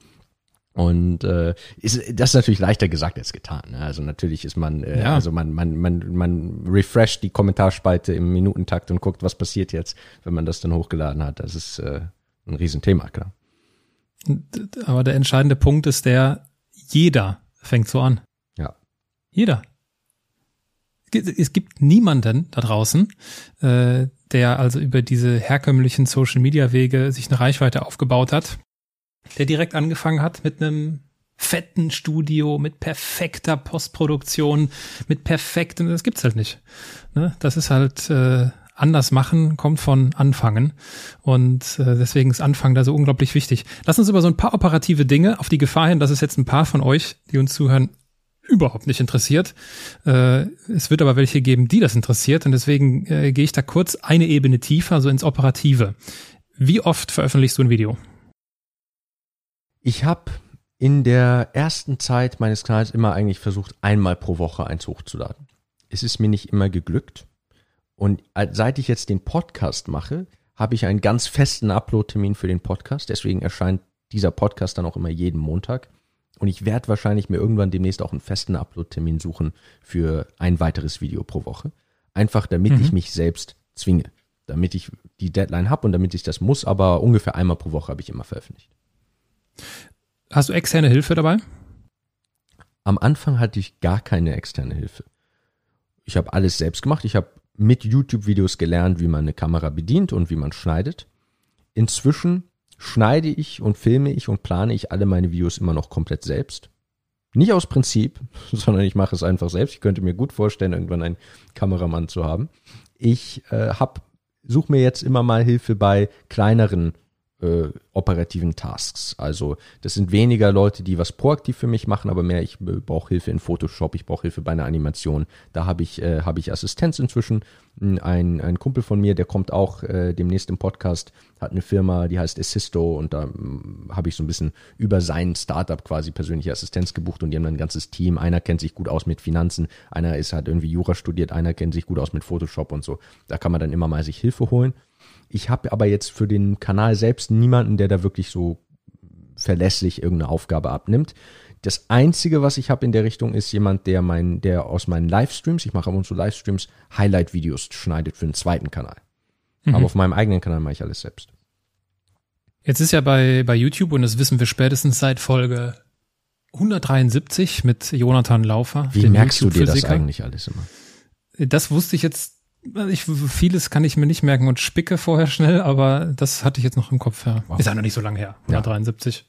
Und äh, ist, das ist natürlich leichter gesagt als getan. Ne? Also natürlich ist man, äh, ja. also man, man, man, man refresht die Kommentarspalte im Minutentakt und guckt, was passiert jetzt, wenn man das dann hochgeladen hat. Das ist äh, ein Riesenthema, klar. Aber der entscheidende Punkt ist der, jeder fängt so an. Ja. Jeder. Es gibt niemanden da draußen, äh, der also über diese herkömmlichen Social Media Wege sich eine Reichweite aufgebaut hat, der direkt angefangen hat mit einem fetten Studio, mit perfekter Postproduktion, mit perfektem, das gibt's halt nicht. Ne? Das ist halt äh, anders machen kommt von Anfangen. Und äh, deswegen ist Anfangen da so unglaublich wichtig. Lass uns über so ein paar operative Dinge auf die Gefahr hin, dass es jetzt ein paar von euch, die uns zuhören, überhaupt nicht interessiert. Äh, es wird aber welche geben, die das interessiert. Und deswegen äh, gehe ich da kurz eine Ebene tiefer, so ins Operative. Wie oft veröffentlichst du ein Video? Ich habe in der ersten Zeit meines Kanals immer eigentlich versucht, einmal pro Woche eins hochzuladen. Es ist mir nicht immer geglückt. Und seit ich jetzt den Podcast mache, habe ich einen ganz festen Upload-Termin für den Podcast. Deswegen erscheint dieser Podcast dann auch immer jeden Montag. Und ich werde wahrscheinlich mir irgendwann demnächst auch einen festen Upload-Termin suchen für ein weiteres Video pro Woche. Einfach damit mhm. ich mich selbst zwinge. Damit ich die Deadline habe und damit ich das muss, aber ungefähr einmal pro Woche habe ich immer veröffentlicht. Hast du externe Hilfe dabei? Am Anfang hatte ich gar keine externe Hilfe. Ich habe alles selbst gemacht. Ich habe mit YouTube-Videos gelernt, wie man eine Kamera bedient und wie man schneidet. Inzwischen schneide ich und filme ich und plane ich alle meine Videos immer noch komplett selbst. Nicht aus Prinzip, sondern ich mache es einfach selbst. Ich könnte mir gut vorstellen, irgendwann einen Kameramann zu haben. Ich äh, hab, suche mir jetzt immer mal Hilfe bei kleineren äh, operativen Tasks. Also das sind weniger Leute, die was proaktiv für mich machen, aber mehr, ich äh, brauche Hilfe in Photoshop, ich brauche Hilfe bei einer Animation. Da habe ich, äh, hab ich Assistenz inzwischen. Ein, ein Kumpel von mir, der kommt auch äh, demnächst im Podcast, hat eine Firma, die heißt Assisto und da mm, habe ich so ein bisschen über sein Startup quasi persönliche Assistenz gebucht und die haben dann ein ganzes Team. Einer kennt sich gut aus mit Finanzen, einer ist halt irgendwie Jura studiert, einer kennt sich gut aus mit Photoshop und so. Da kann man dann immer mal sich Hilfe holen. Ich habe aber jetzt für den Kanal selbst niemanden, der da wirklich so verlässlich irgendeine Aufgabe abnimmt. Das einzige, was ich habe in der Richtung, ist jemand, der mein, der aus meinen Livestreams, ich mache ab und zu Livestreams, Highlight-Videos schneidet für einen zweiten Kanal. Mhm. Aber auf meinem eigenen Kanal mache ich alles selbst. Jetzt ist ja bei, bei YouTube, und das wissen wir spätestens seit Folge 173 mit Jonathan Laufer. Wie merkst du dir das eigentlich alles immer? Das wusste ich jetzt Ich, vieles kann ich mir nicht merken und spicke vorher schnell, aber das hatte ich jetzt noch im Kopf. Ja. Wow. Ist ja noch nicht so lange her, ja. 73.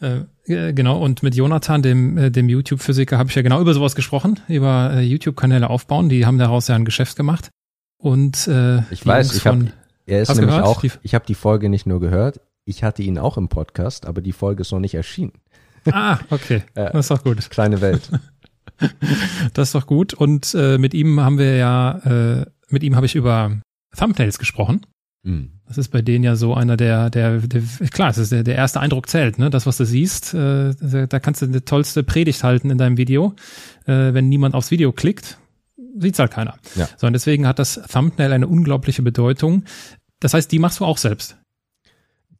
Äh, genau, und mit Jonathan, dem, äh, dem YouTube-Physiker, habe ich ja genau über sowas gesprochen, über äh, YouTube-Kanäle aufbauen. Die haben daraus ja ein Geschäft gemacht. Und äh, ich weiß, ich habe er ist nämlich gehört? auch, ich habe die Folge nicht nur gehört, ich hatte ihn auch im Podcast, aber die Folge ist noch nicht erschienen. Ah, okay. das ist doch gut. Kleine Welt. das ist doch gut. Und äh, mit ihm haben wir ja, äh, mit ihm habe ich über Thumbnails gesprochen. Mhm. Das ist bei denen ja so einer der, der, der klar, es ist der, der erste Eindruck zählt, ne? Das, was du siehst, äh, da kannst du die tollste Predigt halten in deinem Video. Äh, wenn niemand aufs Video klickt, sieht's halt keiner. Ja. So, und deswegen hat das Thumbnail eine unglaubliche Bedeutung. Das heißt, die machst du auch selbst.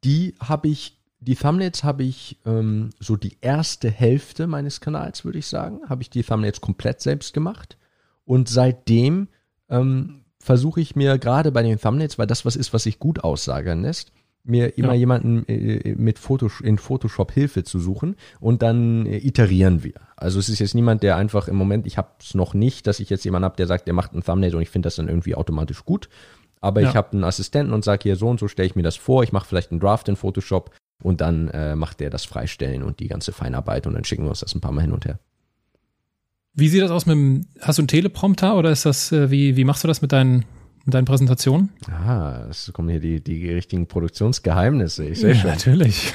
Die habe ich die Thumbnails habe ich ähm, so die erste Hälfte meines Kanals, würde ich sagen, habe ich die Thumbnails komplett selbst gemacht. Und seitdem ähm, versuche ich mir gerade bei den Thumbnails, weil das was ist, was sich gut aussagen lässt, mir immer ja. jemanden äh, mit Photosh in Photoshop Hilfe zu suchen und dann äh, iterieren wir. Also es ist jetzt niemand, der einfach im Moment, ich habe es noch nicht, dass ich jetzt jemanden habe, der sagt, der macht ein Thumbnail und ich finde das dann irgendwie automatisch gut. Aber ja. ich habe einen Assistenten und sage hier so und so stelle ich mir das vor, ich mache vielleicht einen Draft in Photoshop und dann äh, macht der das Freistellen und die ganze Feinarbeit und dann schicken wir uns das ein paar Mal hin und her. Wie sieht das aus mit dem, hast du einen Teleprompter oder ist das, äh, wie, wie machst du das mit deinen, mit deinen Präsentationen? Ah, es kommen hier die, die richtigen Produktionsgeheimnisse, ich sehe ja, schon. natürlich.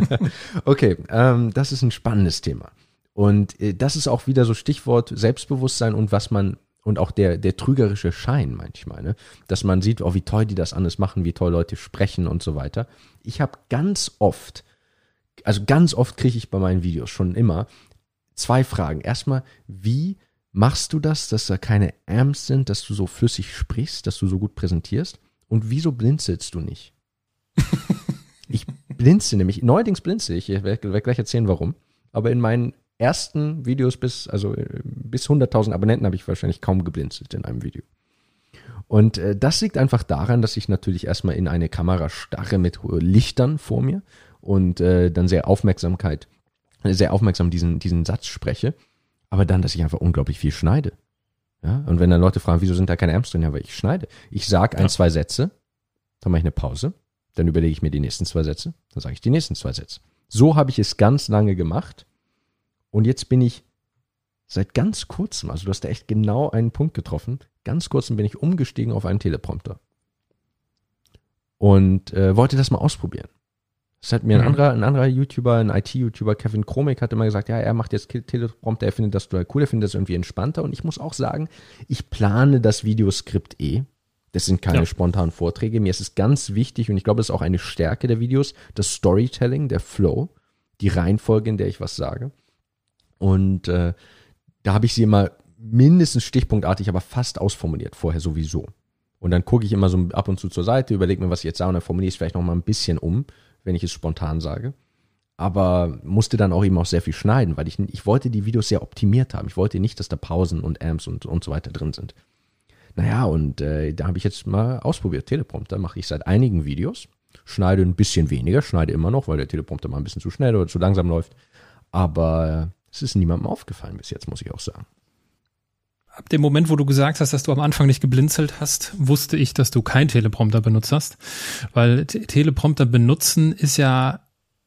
okay, ähm, das ist ein spannendes Thema. Und äh, das ist auch wieder so Stichwort Selbstbewusstsein und was man und auch der, der trügerische Schein manchmal, ne? dass man sieht, oh, wie toll die das alles machen, wie toll Leute sprechen und so weiter. Ich habe ganz oft, also ganz oft kriege ich bei meinen Videos schon immer zwei Fragen. Erstmal, wie machst du das, dass da keine Amps sind, dass du so flüssig sprichst, dass du so gut präsentierst? Und wieso blinzelst du nicht? ich blinze nämlich, neuerdings blinze ich, ich werde gleich erzählen, warum. Aber in meinen ersten Videos bis, also äh, bis 100.000 Abonnenten habe ich wahrscheinlich kaum geblinzelt in einem Video. Und äh, das liegt einfach daran, dass ich natürlich erstmal in eine Kamera starre mit Lichtern vor mir und äh, dann sehr Aufmerksamkeit, sehr aufmerksam diesen, diesen Satz spreche, aber dann, dass ich einfach unglaublich viel schneide. Ja, und wenn dann Leute fragen, wieso sind da keine Amps drin, ja, weil ich schneide. Ich sag ein, ja. zwei Sätze, dann mache ich eine Pause, dann überlege ich mir die nächsten zwei Sätze, dann sage ich die nächsten zwei Sätze. So habe ich es ganz lange gemacht und jetzt bin ich seit ganz kurzem, also du hast da echt genau einen Punkt getroffen, ganz kurzem bin ich umgestiegen auf einen Teleprompter. Und äh, wollte das mal ausprobieren. Das hat mir ein mhm. anderer, ein anderer YouTuber, ein IT-YouTuber, Kevin Kromik, hat immer gesagt, ja, er macht jetzt Teleprompter, er findet das total cool, er findet das irgendwie entspannter. Und ich muss auch sagen, ich plane das Videoskript eh. Das sind keine ja. spontanen Vorträge. Mir ist es ganz wichtig und ich glaube, es ist auch eine Stärke der Videos, das Storytelling, der Flow, die Reihenfolge, in der ich was sage. Und äh, da habe ich sie immer mindestens stichpunktartig, aber fast ausformuliert, vorher sowieso. Und dann gucke ich immer so ab und zu zur Seite, überlege mir, was ich jetzt sage und dann formuliere ich es vielleicht noch mal ein bisschen um, wenn ich es spontan sage. Aber musste dann auch eben auch sehr viel schneiden, weil ich, ich wollte die Videos sehr optimiert haben. Ich wollte nicht, dass da Pausen und Amps und, und so weiter drin sind. Naja, und äh, da habe ich jetzt mal ausprobiert. Teleprompter mache ich seit einigen Videos. Schneide ein bisschen weniger, schneide immer noch, weil der Teleprompter mal ein bisschen zu schnell oder zu langsam läuft. Aber es ist niemandem aufgefallen bis jetzt, muss ich auch sagen. Ab dem Moment, wo du gesagt hast, dass du am Anfang nicht geblinzelt hast, wusste ich, dass du kein Teleprompter benutzt hast. Weil Teleprompter benutzen ist ja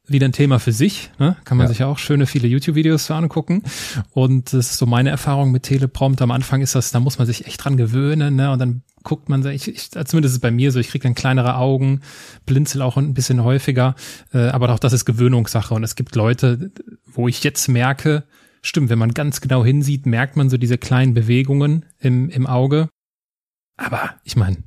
wieder ein Thema für sich. Ne? Kann man ja. sich ja auch schöne viele YouTube-Videos angucken. Und das ist so meine Erfahrung mit Teleprompter. Am Anfang ist das, da muss man sich echt dran gewöhnen. Ne? Und dann guckt man, ich, ich, zumindest ist es bei mir so, ich kriege dann kleinere Augen, blinzel auch ein bisschen häufiger, äh, aber auch das ist Gewöhnungssache und es gibt Leute, wo ich jetzt merke, stimmt, wenn man ganz genau hinsieht, merkt man so diese kleinen Bewegungen im, im Auge. Aber ich meine,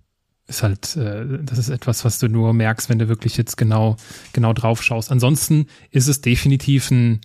ist halt, äh, das ist etwas, was du nur merkst, wenn du wirklich jetzt genau, genau drauf schaust. Ansonsten ist es definitiv ein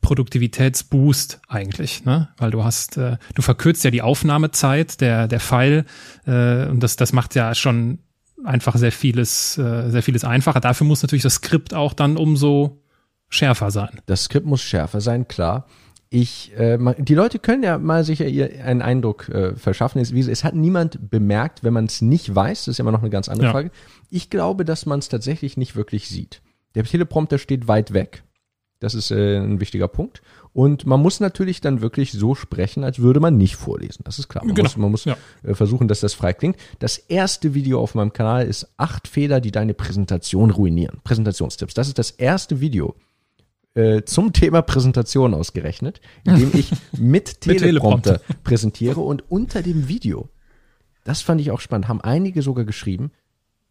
Produktivitätsboost eigentlich, ne? Weil du hast, äh, du verkürzt ja die Aufnahmezeit der der File äh, und das das macht ja schon einfach sehr vieles äh, sehr vieles einfacher. Dafür muss natürlich das Skript auch dann umso schärfer sein. Das Skript muss schärfer sein, klar. Ich, äh, die Leute können ja mal sicher ihr einen Eindruck äh, verschaffen. Es, es, hat niemand bemerkt, wenn man es nicht weiß. Das ist immer noch eine ganz andere ja. Frage. Ich glaube, dass man es tatsächlich nicht wirklich sieht. Der Teleprompter steht weit weg Das ist äh, ein wichtiger Punkt. Und man muss natürlich dann wirklich so sprechen, als würde man nicht vorlesen. Das ist klar. Man Genau. muss, man muss Ja. äh, versuchen, dass das frei klingt. Das erste Video auf meinem Kanal ist acht Fehler, die deine Präsentation ruinieren. Präsentationstipps. Das ist das erste Video äh, zum Thema Präsentation ausgerechnet, in dem ich mit Teleprompter präsentiere und unter dem Video, das fand ich auch spannend, haben einige sogar geschrieben,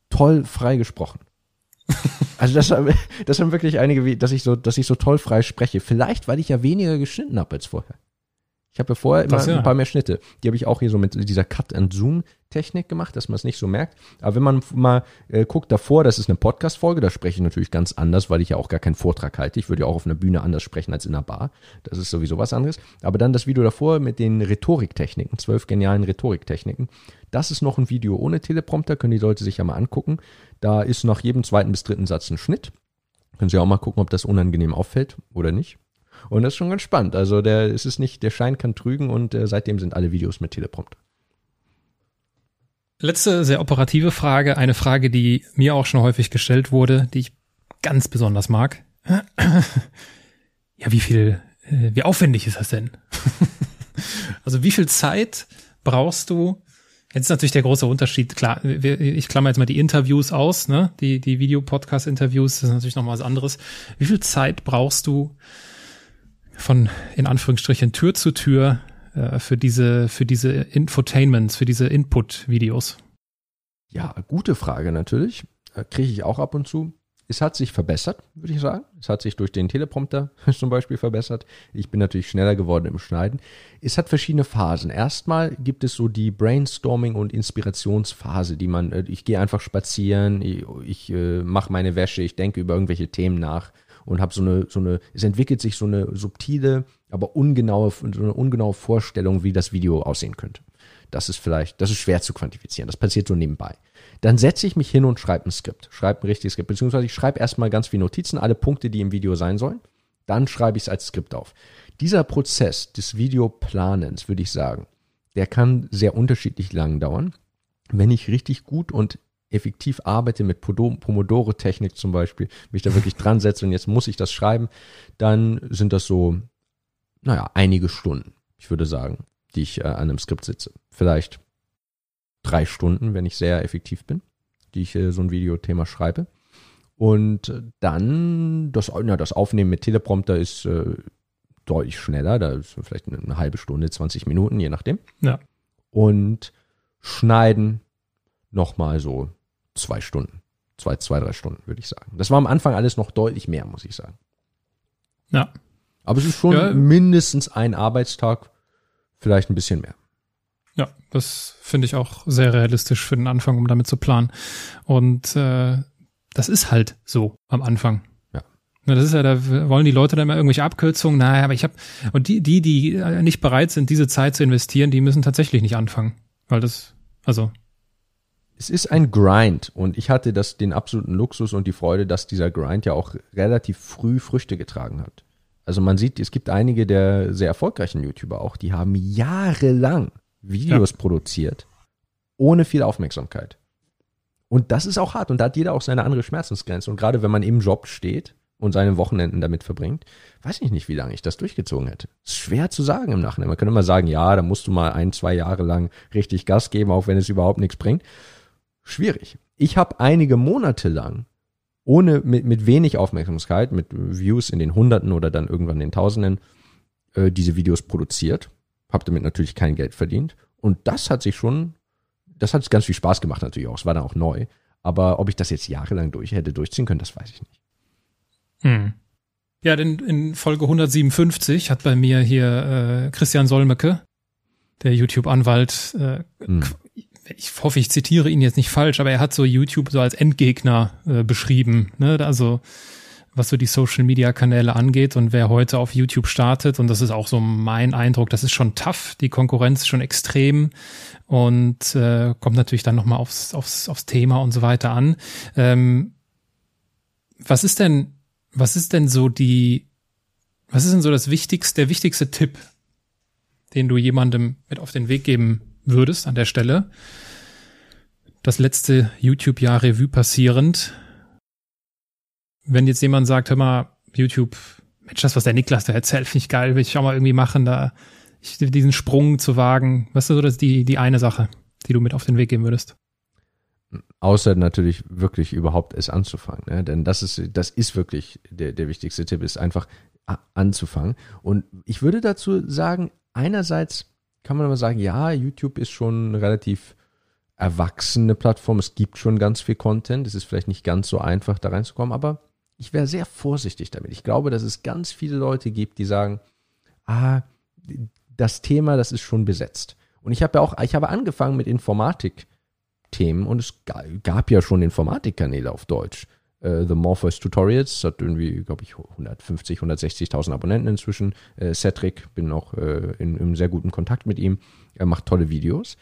toll frei gesprochen. Also das haben, das haben wirklich einige, wie- dass ich so, dass ich so toll frei spreche. Vielleicht, weil ich ja weniger geschnitten habe als vorher. Ich habe ja vorher immer ja. ein paar mehr Schnitte. Die habe ich auch hier so mit dieser Cut-and-Zoom-Technik gemacht, dass man es nicht so merkt. Aber wenn man mal äh, guckt davor, das ist eine Podcast-Folge, da spreche ich natürlich ganz anders, weil ich ja auch gar keinen Vortrag halte. Ich würde ja auch auf einer Bühne anders sprechen als in einer Bar. Das ist sowieso was anderes. Aber dann das Video davor mit den Rhetoriktechniken, zwölf genialen Rhetoriktechniken. Das ist noch ein Video ohne Teleprompter, können die Leute sich ja mal angucken. Da ist nach jedem zweiten bis dritten Satz ein Schnitt. Können Sie auch mal gucken, ob das unangenehm auffällt oder nicht. Und das ist schon ganz spannend. Also der, es ist nicht, der Schein kann trügen und äh, seitdem sind alle Videos mit Teleprompter. Letzte sehr operative Frage, eine Frage, die mir auch schon häufig gestellt wurde, die ich ganz besonders mag. Ja, wie viel, äh, wie aufwendig ist das denn? also wie viel Zeit brauchst du? Jetzt ist natürlich der große Unterschied, klar, ich klammer jetzt mal die Interviews aus, ne? Die, die Videopodcast-Interviews, das ist natürlich noch mal was anderes. Wie viel Zeit brauchst du von, in Anführungsstrichen, Tür zu Tür äh, für diese, für diese Infotainments, für diese Input-Videos? Ja, gute Frage natürlich. Äh, Kriege ich auch ab und zu. Es hat sich verbessert, würde ich sagen. Es hat sich durch den Teleprompter zum Beispiel verbessert. Ich bin natürlich schneller geworden im Schneiden. Es hat verschiedene Phasen. Erstmal gibt es so die Brainstorming- und Inspirationsphase, die man, äh, ich gehe einfach spazieren, ich, ich äh, mache meine Wäsche, ich denke über irgendwelche Themen nach und habe so eine, so eine, es entwickelt sich so eine subtile, aber ungenaue, so eine ungenaue Vorstellung, wie das Video aussehen könnte. Das ist vielleicht, das ist schwer zu quantifizieren. Das passiert so nebenbei. Dann setze ich mich hin und schreibe ein Skript. Schreibe ein richtiges Skript. Beziehungsweise ich schreibe erstmal ganz viele Notizen, alle Punkte, die im Video sein sollen. Dann schreibe ich es als Skript auf. Dieser Prozess des Videoplanens, würde ich sagen, der kann sehr unterschiedlich lang dauern. Wenn ich richtig gut und effektiv arbeite mit Pomodoro-Technik zum Beispiel, mich da wirklich dran setze und jetzt muss ich das schreiben, dann sind das so, naja, einige Stunden, ich würde sagen, die ich äh, an einem Skript sitze. Vielleicht drei Stunden, wenn ich sehr effektiv bin, die ich äh, so ein Videothema schreibe. Und dann das, na, das Aufnehmen mit Teleprompter ist äh, deutlich schneller, da ist vielleicht eine, eine halbe Stunde, 20 Minuten, je nachdem. Ja. Und schneiden nochmal so zwei Stunden. Zwei, zwei, drei Stunden, würde ich sagen. Das war am Anfang alles noch deutlich mehr, muss ich sagen. Ja. Aber es ist schon Ja. mindestens ein Arbeitstag, vielleicht ein bisschen mehr. Ja, das finde ich auch sehr realistisch für den Anfang, um damit zu planen. Und äh, das ist halt so am Anfang. Ja. Das ist ja, da wollen die Leute dann immer irgendwelche Abkürzungen. Naja, aber ich habe und die, die, die äh, nicht bereit sind, diese Zeit zu investieren, die müssen tatsächlich nicht anfangen, weil das, also Es ist ein Grind und ich hatte das den absoluten Luxus und die Freude, dass dieser Grind ja auch relativ früh Früchte getragen hat. Also man sieht, es gibt einige der sehr erfolgreichen YouTuber auch, die haben jahrelang Videos produziert, ohne viel Aufmerksamkeit. Und das ist auch hart und da hat jeder auch seine andere Schmerzensgrenze. Und gerade wenn man im Job steht und seine Wochenenden damit verbringt, weiß ich nicht, wie lange ich das durchgezogen hätte. Ist schwer zu sagen im Nachhinein. Man kann immer sagen, ja, da musst du mal ein, zwei Jahre lang richtig Gas geben, auch wenn es überhaupt nichts bringt schwierig. Ich habe einige Monate lang ohne mit, mit wenig Aufmerksamkeit, mit Views in den Hunderten oder dann irgendwann den Tausenden äh, diese Videos produziert, habe damit natürlich kein Geld verdient und das hat sich schon, das hat ganz viel Spaß gemacht natürlich auch. Es war dann auch neu, aber ob ich das jetzt jahrelang durch hätte durchziehen können, das weiß ich nicht. Hm. Ja, denn in Folge 157 hat bei mir hier äh, Christian Solmecke, der YouTube-Anwalt, äh, Hm. Ich hoffe, ich zitiere ihn jetzt nicht falsch, aber er hat so YouTube so als Endgegner äh, beschrieben. Ne? Also was so die Social-Media-Kanäle angeht und wer heute auf YouTube startet, und das ist auch so mein Eindruck, das ist schon tough, die Konkurrenz ist schon extrem und äh, kommt natürlich dann nochmal aufs, aufs, aufs Thema und so weiter an. Ähm, was ist denn, was ist denn so die, was ist denn so das wichtigste, der wichtigste Tipp, den du jemandem mit auf den Weg geben würdest an der Stelle? Das letzte YouTube-Jahr Revue passierend. Wenn jetzt jemand sagt, hör mal, YouTube Mensch, das, was der Niklas da erzählt, finde ich geil, will ich auch mal irgendwie machen, da ich, diesen Sprung zu wagen. Weißt du, das ist die, die eine Sache, die du mit auf den Weg geben würdest. Außer natürlich wirklich überhaupt es anzufangen. Ne? Denn das ist, das ist wirklich der, der wichtigste Tipp, ist einfach anzufangen. Und ich würde dazu sagen, einerseits kann man aber sagen, ja, YouTube ist schon eine relativ erwachsene Plattform. Es gibt schon ganz viel Content. Es ist vielleicht nicht ganz so einfach, da reinzukommen, aber ich wäre sehr vorsichtig damit. Ich glaube, dass es ganz viele Leute gibt, die sagen, ah, das Thema, das ist schon besetzt. Und ich habe ja auch, ich habe angefangen mit Informatik-Themen und es gab ja schon Informatikkanäle auf Deutsch. Uh, The Morpheus Tutorials hat irgendwie, glaube ich, 150, 160.000 Abonnenten inzwischen. Uh, Cedric, bin auch uh, in, in sehr guten Kontakt mit ihm. Er macht tolle Videos.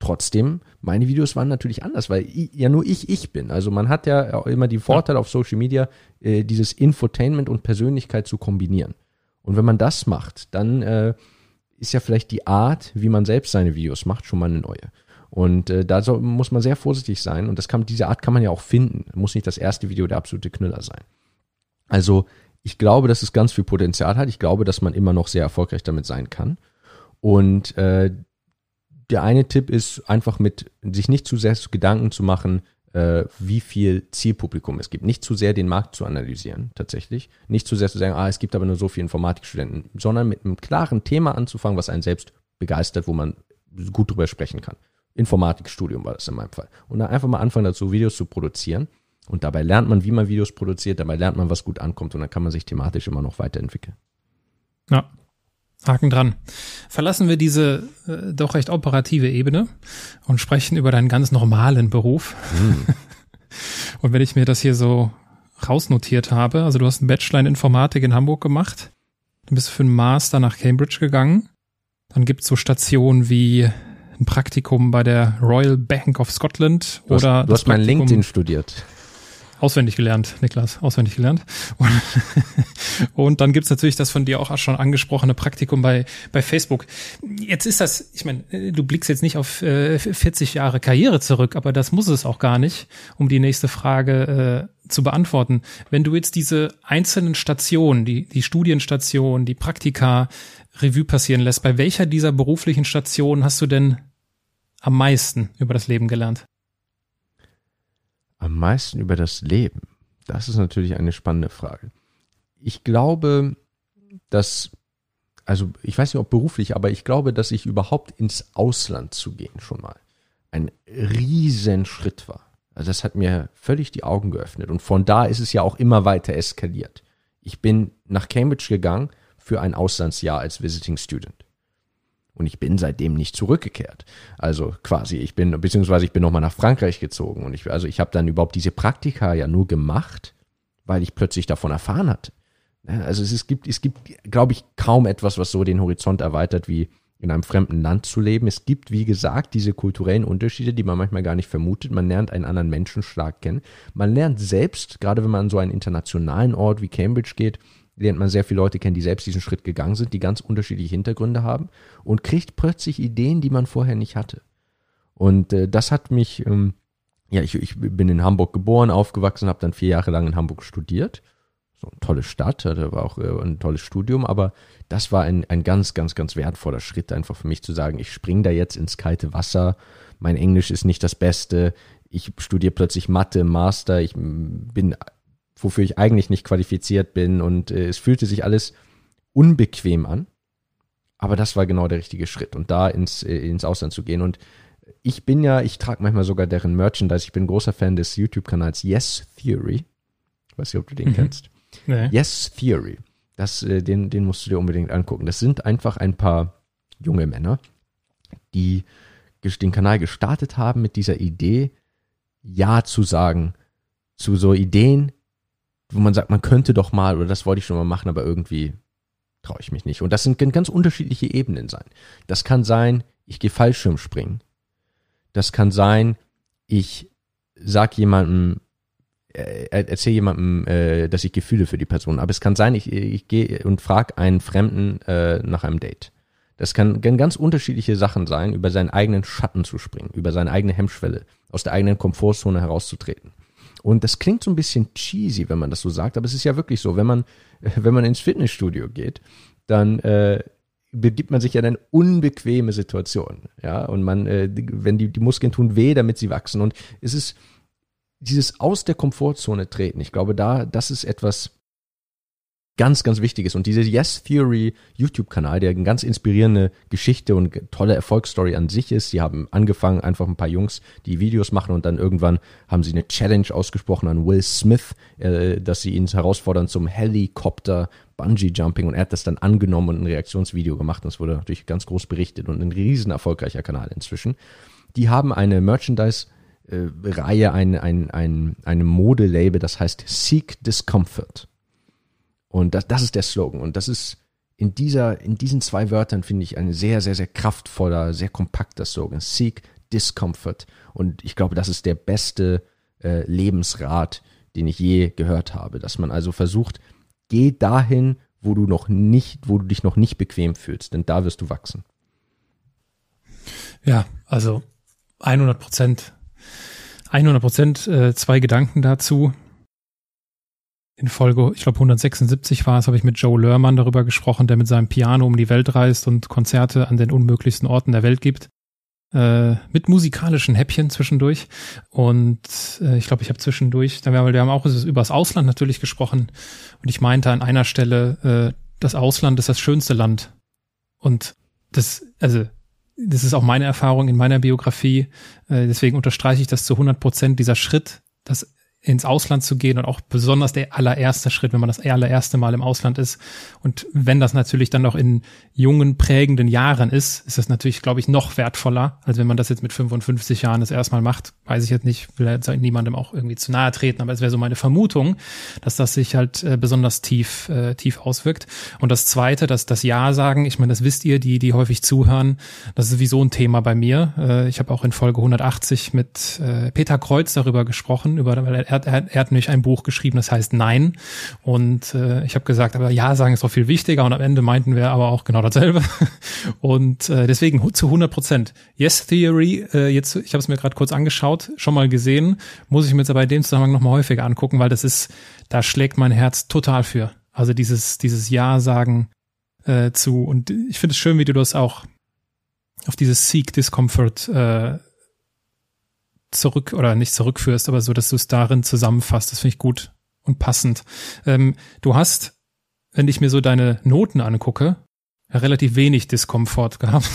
Trotzdem, meine Videos waren natürlich anders, weil ich, ja nur ich ich bin. Also man hat ja auch immer die Vorteile auf Social Media, äh, dieses Infotainment und Persönlichkeit zu kombinieren. Und wenn man das macht, dann äh, ist ja vielleicht die Art, wie man selbst seine Videos macht, schon mal eine neue. Und äh, da so, muss man sehr vorsichtig sein. Und das kann, diese Art kann man ja auch finden. Muss nicht das erste Video der absolute Knüller sein. Also ich glaube, dass es ganz viel Potenzial hat. Ich glaube, dass man immer noch sehr erfolgreich damit sein kann. Und äh, der eine Tipp ist einfach mit sich nicht zu sehr Gedanken zu machen, äh, wie viel Zielpublikum es gibt. Nicht zu sehr den Markt zu analysieren, tatsächlich. Nicht zu sehr zu sagen, ah, es gibt aber nur so viele Informatikstudenten, sondern mit einem klaren Thema anzufangen, was einen selbst begeistert, wo man gut drüber sprechen kann. Informatikstudium war das in meinem Fall. Und dann einfach mal anfangen dazu, Videos zu produzieren. Und dabei lernt man, wie man Videos produziert, dabei lernt man, was gut ankommt und dann kann man sich thematisch immer noch weiterentwickeln. Ja, Haken dran. Verlassen wir diese äh, doch recht operative Ebene und sprechen über deinen ganz normalen Beruf. Mm. und wenn ich mir das hier so rausnotiert habe, also du hast einen Bachelor in Informatik in Hamburg gemacht, dann bist du für einen Master nach Cambridge gegangen. Dann gibt's so Stationen wie ein Praktikum bei der Royal Bank of Scotland du oder hast, du hast mein LinkedIn studiert. Auswendig gelernt, Niklas, auswendig gelernt. Und, und dann gibt's natürlich das von dir auch schon angesprochene Praktikum bei, bei Facebook. Jetzt ist das, ich meine, du blickst jetzt nicht auf äh, 40 Jahre Karriere zurück, aber das muss es auch gar nicht, um die nächste Frage äh, zu beantworten. Wenn du jetzt diese einzelnen Stationen, die, die Studienstationen, die Praktika Revue passieren lässt, bei welcher dieser beruflichen Stationen hast du denn am meisten über das Leben gelernt? Am meisten über das Leben? Das ist natürlich eine spannende Frage. Ich glaube, dass, also ich weiß nicht, ob beruflich, aber ich glaube, dass ich überhaupt ins Ausland zu gehen schon mal ein riesen Schritt war. Also das hat mir völlig die Augen geöffnet. Und von da ist es ja auch immer weiter eskaliert. Ich bin nach Cambridge gegangen für ein Auslandsjahr als Visiting Student. Und ich bin seitdem nicht zurückgekehrt. Also quasi, ich bin, beziehungsweise ich bin nochmal nach Frankreich gezogen. Und ich, also ich habe dann überhaupt diese Praktika ja nur gemacht, weil ich plötzlich davon erfahren hatte. Also es, es gibt, es gibt, glaube ich, kaum etwas, was so den Horizont erweitert, wie in einem fremden Land zu leben. Es gibt, wie gesagt, diese kulturellen Unterschiede, die man manchmal gar nicht vermutet. Man lernt einen anderen Menschenschlag kennen. Man lernt selbst, gerade wenn man an so einen internationalen Ort wie Cambridge geht, lernt man sehr viele Leute kennen, die selbst diesen Schritt gegangen sind, die ganz unterschiedliche Hintergründe haben und kriegt plötzlich Ideen, die man vorher nicht hatte. Und äh, das hat mich, ähm, ja, ich, ich bin in Hamburg geboren, aufgewachsen, habe dann vier Jahre lang in Hamburg studiert. So eine tolle Stadt, da war auch äh, ein tolles Studium, aber das war ein, ein ganz, ganz, ganz wertvoller Schritt, einfach für mich zu sagen, ich spring da jetzt ins kalte Wasser, mein Englisch ist nicht das Beste, ich studiere plötzlich Mathe Master, ich bin wofür ich eigentlich nicht qualifiziert bin und äh, es fühlte sich alles unbequem an. Aber das war genau der richtige Schritt und da ins, äh, ins Ausland zu gehen. Und ich bin ja, ich trage manchmal sogar deren Merchandise. Ich bin großer Fan des YouTube-Kanals Yes Theory. Ich weiß nicht, ob du den mhm. kennst. Nee. Yes Theory. Das, äh, den, den musst du dir unbedingt angucken. Das sind einfach ein paar junge Männer, die den Kanal gestartet haben mit dieser Idee, Ja zu sagen zu so Ideen, wo man sagt, man könnte doch mal oder das wollte ich schon mal machen, aber irgendwie traue ich mich nicht. Und das sind ganz unterschiedliche Ebenen sein. Das kann sein, ich gehe Fallschirm springen. Das kann sein, ich sag jemandem, äh, erzähle jemandem, äh, dass ich Gefühle für die Person. Aber es kann sein, ich, ich gehe und frage einen Fremden äh, nach einem Date. Das kann ganz unterschiedliche Sachen sein, über seinen eigenen Schatten zu springen, über seine eigene Hemmschwelle, aus der eigenen Komfortzone herauszutreten. Und das klingt so ein bisschen cheesy, wenn man das so sagt, aber es ist ja wirklich so, wenn man, wenn man ins Fitnessstudio geht, dann äh, begibt man sich ja in eine unbequeme Situation. Ja, und man, äh, wenn die, die Muskeln tun weh, damit sie wachsen. Und es ist dieses aus der Komfortzone treten. Ich glaube, da, das ist etwas, ganz, ganz wichtig ist. Und diese Yes Theory YouTube-Kanal, der eine ganz inspirierende Geschichte und tolle Erfolgsstory an sich ist. Sie haben angefangen, einfach ein paar Jungs, die Videos machen und dann irgendwann haben sie eine Challenge ausgesprochen an Will Smith, äh, dass sie ihn herausfordern zum Helikopter Bungee Jumping und er hat das dann angenommen und ein Reaktionsvideo gemacht es wurde natürlich ganz groß berichtet und ein riesen erfolgreicher Kanal inzwischen. Die haben eine Merchandise äh, Reihe, ein, ein, ein, eine Modelabel, das heißt Seek Discomfort. Und das, das ist der Slogan. Und das ist in dieser, in diesen zwei Wörtern finde ich ein sehr, sehr, sehr kraftvoller, sehr kompakter Slogan. Seek Discomfort. Und ich glaube, das ist der beste äh, Lebensrat, den ich je gehört habe. Dass man also versucht, geh dahin, wo du noch nicht, wo du dich noch nicht bequem fühlst, denn da wirst du wachsen. Ja, also 100 Prozent, 100 Prozent, äh, zwei Gedanken dazu in Folge, ich glaube 176 war es, habe ich mit Joe Lerman darüber gesprochen, der mit seinem Piano um die Welt reist und Konzerte an den unmöglichsten Orten der Welt gibt. Äh, mit musikalischen Häppchen zwischendurch. Und äh, ich glaube, ich habe zwischendurch, da wir, wir haben auch über das Ausland natürlich gesprochen. Und ich meinte an einer Stelle, äh, das Ausland ist das schönste Land. Und das, also das ist auch meine Erfahrung in meiner Biografie. Äh, deswegen unterstreiche ich das zu 100 Prozent. Dieser Schritt, das ins Ausland zu gehen und auch besonders der allererste Schritt, wenn man das allererste Mal im Ausland ist. Und wenn das natürlich dann noch in jungen, prägenden Jahren ist, ist das natürlich, glaube ich, noch wertvoller, als wenn man das jetzt mit 55 Jahren das erstmal macht. Weiß ich jetzt nicht, will jetzt niemandem auch irgendwie zu nahe treten, aber es wäre so meine Vermutung, dass das sich halt äh, besonders tief, äh, tief auswirkt. Und das Zweite, dass das Ja sagen, ich meine, das wisst ihr, die, die häufig zuhören, das ist sowieso ein Thema bei mir. Äh, ich habe auch in Folge 180 mit äh, Peter Kreuz darüber gesprochen, über, er, er, er hat nämlich ein Buch geschrieben, das heißt Nein. Und äh, ich habe gesagt, aber Ja sagen ist doch viel wichtiger. Und am Ende meinten wir aber auch genau dasselbe. Und äh, deswegen zu 100 Prozent. Yes Theory, äh, jetzt, ich habe es mir gerade kurz angeschaut, schon mal gesehen, muss ich mir jetzt aber in dem Zusammenhang noch mal häufiger angucken, weil das ist, da schlägt mein Herz total für. Also dieses, dieses Ja sagen äh, zu. Und ich finde es schön, wie du das auch auf dieses Seek Discomfort äh, zurück oder nicht zurückführst, aber so, dass du es darin zusammenfasst. Das finde ich gut und passend. Ähm, du hast, wenn ich mir so deine Noten angucke, relativ wenig Diskomfort gehabt.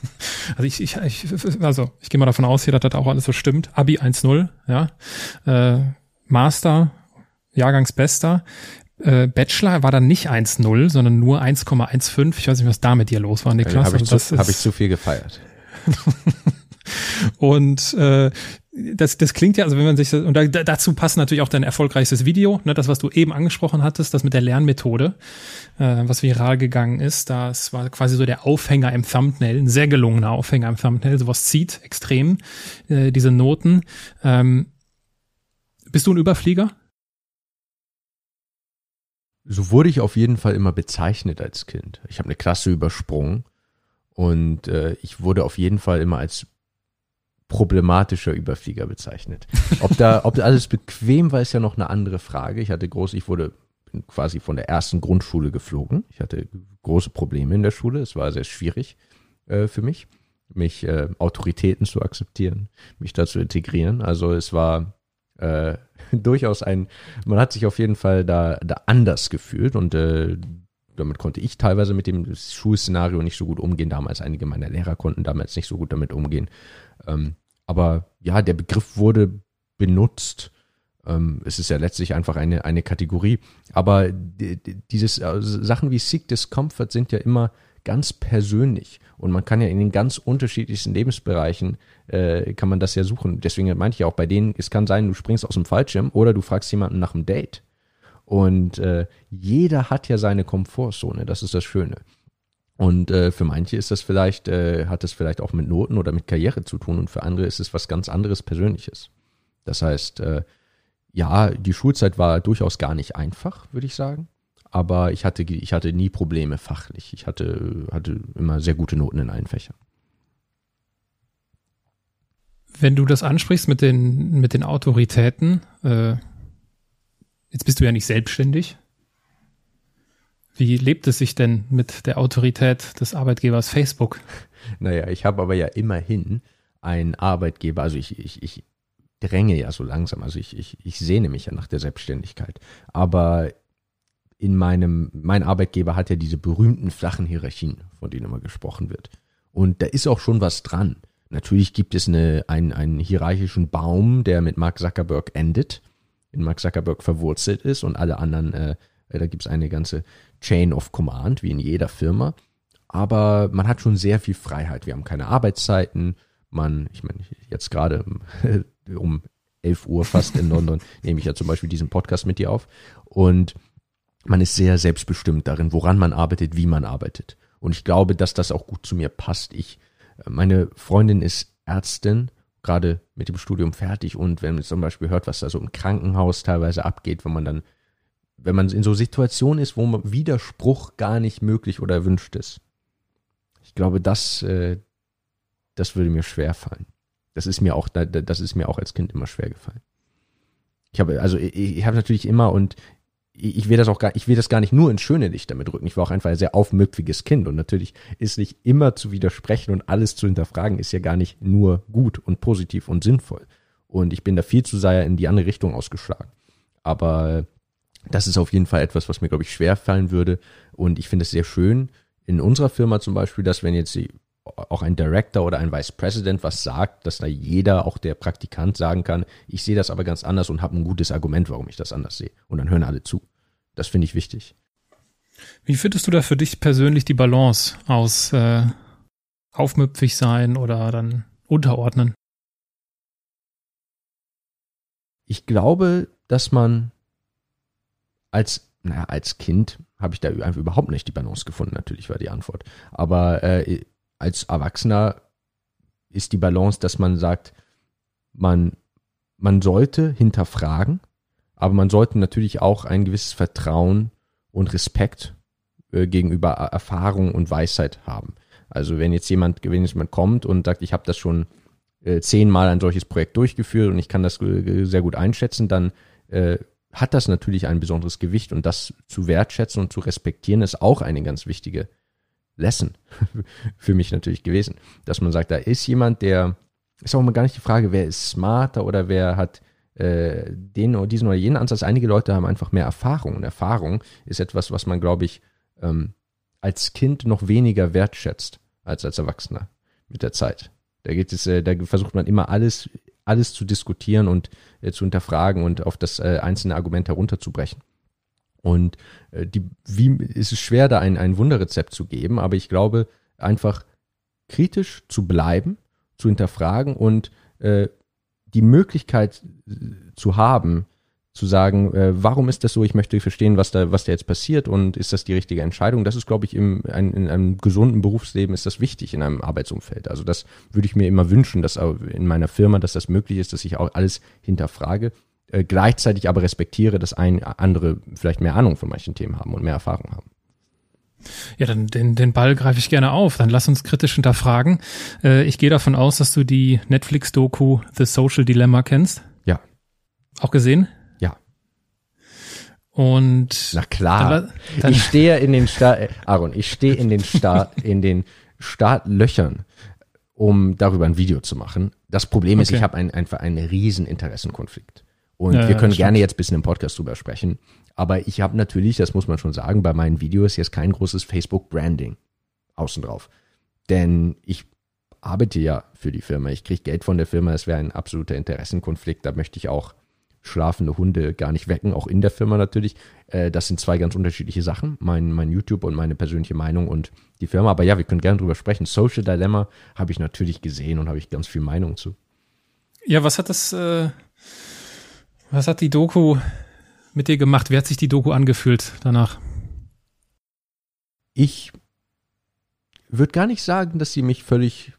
also ich, ich, ich also ich gehe mal davon aus, hier, dass das auch alles so stimmt. Abi 1-0, ja. Äh, Master, Jahrgangsbester. Äh, Bachelor war dann nicht 1-0, sondern nur 1,15. Ich weiß nicht, was da mit dir los war, Niklas. Habe ich, also hab ich zu viel gefeiert. Und äh, das, das klingt ja, also wenn man sich und da, dazu passt natürlich auch dein erfolgreichstes Video, ne, das, was du eben angesprochen hattest, das mit der Lernmethode, äh, was viral gegangen ist. Das war quasi so der Aufhänger im Thumbnail, ein sehr gelungener Aufhänger im Thumbnail, sowas zieht extrem, äh, diese Noten. Ähm, bist du ein Überflieger? So wurde ich auf jeden Fall immer bezeichnet als Kind. Ich habe eine Klasse übersprungen und äh, ich wurde auf jeden Fall immer als problematischer Überflieger bezeichnet. Ob da, ob alles bequem war, ist ja noch eine andere Frage. Ich hatte groß, ich wurde quasi von der ersten Grundschule geflogen. Ich hatte große Probleme in der Schule. Es war sehr schwierig äh, für mich, mich äh, Autoritäten zu akzeptieren, mich da zu integrieren. Also es war äh, durchaus ein, man hat sich auf jeden Fall da, da anders gefühlt und äh, damit konnte ich teilweise mit dem Schulszenario nicht so gut umgehen. Damals einige meiner Lehrer konnten damals nicht so gut damit umgehen. Ähm, aber ja, der Begriff wurde benutzt. Ähm, es ist ja letztlich einfach eine, eine Kategorie. Aber dieses äh, Sachen wie Seek Discomfort sind ja immer ganz persönlich. Und man kann ja in den ganz unterschiedlichsten Lebensbereichen, äh, kann man das ja suchen. Deswegen meinte ich auch bei denen, es kann sein, du springst aus dem Fallschirm oder du fragst jemanden nach einem Date. Und äh, jeder hat ja seine Komfortzone, das ist das Schöne. Und äh, für manche ist das vielleicht, äh, hat das vielleicht auch mit Noten oder mit Karriere zu tun und für andere ist es was ganz anderes Persönliches. Das heißt, äh, ja, die Schulzeit war durchaus gar nicht einfach, würde ich sagen. Aber ich hatte, ich hatte nie Probleme fachlich. Ich hatte, hatte immer sehr gute Noten in allen Fächern. wenn du das ansprichst mit den, mit den Autoritäten, äh, jetzt bist du ja nicht selbstständig. Wie lebt es sich denn mit der Autorität des Arbeitgebers Facebook? Naja, ich habe aber ja immerhin einen Arbeitgeber, also ich, ich, ich dränge ja so langsam, also ich, ich, ich sehne mich ja nach der Selbstständigkeit. Aber in meinem, mein Arbeitgeber hat ja diese berühmten flachen Hierarchien, von denen immer gesprochen wird. Und da ist auch schon was dran. Natürlich gibt es eine, einen, einen hierarchischen Baum, der mit Mark Zuckerberg endet, in Mark Zuckerberg verwurzelt ist und alle anderen, äh, da gibt es eine ganze Chain of Command, wie in jeder Firma. Aber man hat schon sehr viel Freiheit. Wir haben keine Arbeitszeiten. Man, ich meine, jetzt gerade um 11 Uhr fast in London nehme ich ja zum Beispiel diesen Podcast mit dir auf. Und man ist sehr selbstbestimmt darin, woran man arbeitet, wie man arbeitet. Und ich glaube, dass das auch gut zu mir passt. Ich meine Freundin ist Ärztin, gerade mit dem Studium fertig und wenn man zum Beispiel hört, was da so im Krankenhaus teilweise abgeht, wenn man dann, wenn man in so Situationen ist, wo Widerspruch gar nicht möglich oder erwünscht ist. Ich glaube, das, äh, das würde mir schwer fallen. Das ist mir auch, das ist mir auch als Kind immer schwer gefallen. Ich habe, also ich, ich habe natürlich immer und ich will das auch gar, ich will das gar nicht nur ins schöne Licht damit rücken. Ich war auch einfach ein sehr aufmüpfiges Kind und natürlich ist nicht immer zu widersprechen und alles zu hinterfragen ist ja gar nicht nur gut und positiv und sinnvoll. Und ich bin da viel zu sehr in die andere Richtung ausgeschlagen. Aber das ist auf jeden Fall etwas, was mir, glaube ich, schwer fallen würde. Und ich finde es sehr schön in unserer Firma zum Beispiel, dass wenn jetzt auch ein Director oder ein Vice President was sagt, dass da jeder, auch der Praktikant, sagen kann, ich sehe das aber ganz anders und habe ein gutes Argument, warum ich das anders sehe. Und dann hören alle zu. Das finde ich wichtig. Wie findest du da für dich persönlich die Balance aus äh, aufmüpfig sein oder dann unterordnen? Ich glaube, dass man als, naja, als Kind habe ich da überhaupt nicht die Balance gefunden, natürlich war die Antwort. Aber äh, als Erwachsener ist die Balance, dass man sagt, man, man sollte hinterfragen, aber man sollte natürlich auch ein gewisses Vertrauen und Respekt äh, gegenüber Erfahrung und Weisheit haben. Also wenn jetzt jemand, wenn jetzt jemand kommt und sagt, ich habe das schon äh, zehnmal ein solches Projekt durchgeführt und ich kann das äh, sehr gut einschätzen, dann äh, hat das natürlich ein besonderes Gewicht und das zu wertschätzen und zu respektieren ist auch eine ganz wichtige Lesson für mich natürlich gewesen, dass man sagt, da ist jemand, der ist auch mal gar nicht die Frage, wer ist smarter oder wer hat äh, den oder diesen oder jenen Ansatz. Einige Leute haben einfach mehr Erfahrung und Erfahrung ist etwas, was man, glaube ich, ähm, als Kind noch weniger wertschätzt als als Erwachsener mit der Zeit. Da geht es, äh, da versucht man immer alles, alles zu diskutieren und äh, zu hinterfragen und auf das äh, einzelne Argument herunterzubrechen. Und äh, die, wie ist es schwer, da ein, ein Wunderrezept zu geben, aber ich glaube, einfach kritisch zu bleiben, zu hinterfragen und äh, die Möglichkeit äh, zu haben, zu sagen, äh, warum ist das so? Ich möchte verstehen, was da, was da jetzt passiert und ist das die richtige Entscheidung? Das ist, glaube ich, im, ein, in einem gesunden Berufsleben ist das wichtig in einem Arbeitsumfeld. Also das würde ich mir immer wünschen, dass in meiner Firma, dass das möglich ist, dass ich auch alles hinterfrage äh, gleichzeitig aber respektiere, dass ein andere vielleicht mehr Ahnung von manchen Themen haben und mehr Erfahrung haben. Ja, dann den, den Ball greife ich gerne auf. Dann lass uns kritisch hinterfragen. Äh, ich gehe davon aus, dass du die Netflix-Doku The Social Dilemma kennst. Ja. Auch gesehen? Und na klar, dann, dann ich stehe in den äh, Aaron, ich stehe in den Start, in den Startlöchern, um darüber ein Video zu machen. Das Problem ist, okay. ich habe ein, einfach einen riesen Interessenkonflikt. Und ja, wir können gerne jetzt ein bisschen im Podcast drüber sprechen. Aber ich habe natürlich, das muss man schon sagen, bei meinen Videos jetzt kein großes Facebook-Branding außen drauf. Denn ich arbeite ja für die Firma. Ich kriege Geld von der Firma. Es wäre ein absoluter Interessenkonflikt. Da möchte ich auch schlafende Hunde gar nicht wecken, auch in der Firma natürlich. Äh, das sind zwei ganz unterschiedliche Sachen. Mein, mein YouTube und meine persönliche Meinung und die Firma. Aber ja, wir können gerne drüber sprechen. Social Dilemma habe ich natürlich gesehen und habe ich ganz viel Meinung zu. Ja, was hat das äh, was hat die Doku mit dir gemacht? Wie hat sich die Doku angefühlt danach? Ich würde gar nicht sagen, dass sie mich völlig.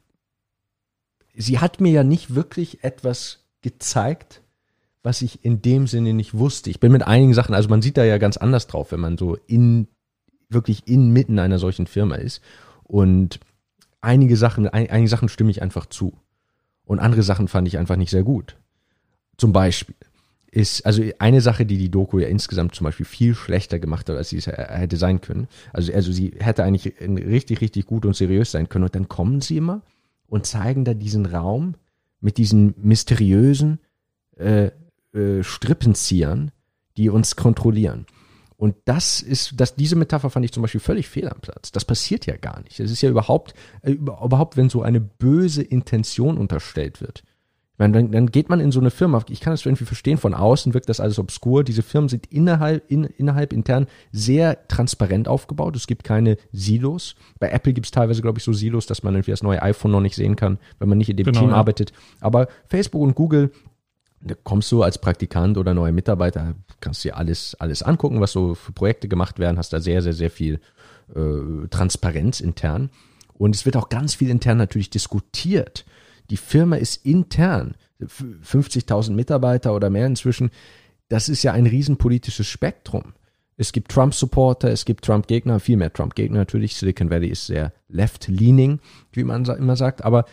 Sie hat mir ja nicht wirklich etwas gezeigt, was ich in dem Sinne nicht wusste. Ich bin mit einigen Sachen, also man sieht da ja ganz anders drauf, wenn man so in, wirklich inmitten einer solchen Firma ist. Und einige Sachen, ein, einige Sachen stimme ich einfach zu. Und andere Sachen fand ich einfach nicht sehr gut. Zum Beispiel ist, also eine Sache, die die Doku ja insgesamt zum Beispiel viel schlechter gemacht hat, als sie es hätte sein können. Also, also sie hätte eigentlich richtig, richtig gut und seriös sein können. Und dann kommen sie immer und zeigen da diesen Raum mit diesen mysteriösen äh, äh, Strippenziehern, die uns kontrollieren. Und das ist, das, diese Metapher fand ich zum Beispiel völlig fehl am Platz. Das passiert ja gar nicht. Es ist ja überhaupt, äh, überhaupt, wenn so eine böse Intention unterstellt wird. Ich meine, dann, dann geht man in so eine Firma, ich kann das irgendwie verstehen, von außen wirkt das alles obskur. Diese Firmen sind innerhalb, in, innerhalb intern sehr transparent aufgebaut. Es gibt keine Silos. Bei Apple gibt es teilweise, glaube ich, so Silos, dass man irgendwie das neue iPhone noch nicht sehen kann, wenn man nicht in dem genau, Team ja. arbeitet. Aber Facebook und Google, da kommst du als Praktikant oder neuer Mitarbeiter, kannst dir alles, alles angucken, was so für Projekte gemacht werden, hast da sehr, sehr, sehr viel äh, Transparenz intern. Und es wird auch ganz viel intern natürlich diskutiert die Firma ist intern, 50.000 Mitarbeiter oder mehr inzwischen, das ist ja ein riesenpolitisches Spektrum. Es gibt Trump-Supporter, es gibt Trump-Gegner, viel mehr Trump-Gegner natürlich. Silicon Valley ist sehr left-leaning, wie man immer sagt, aber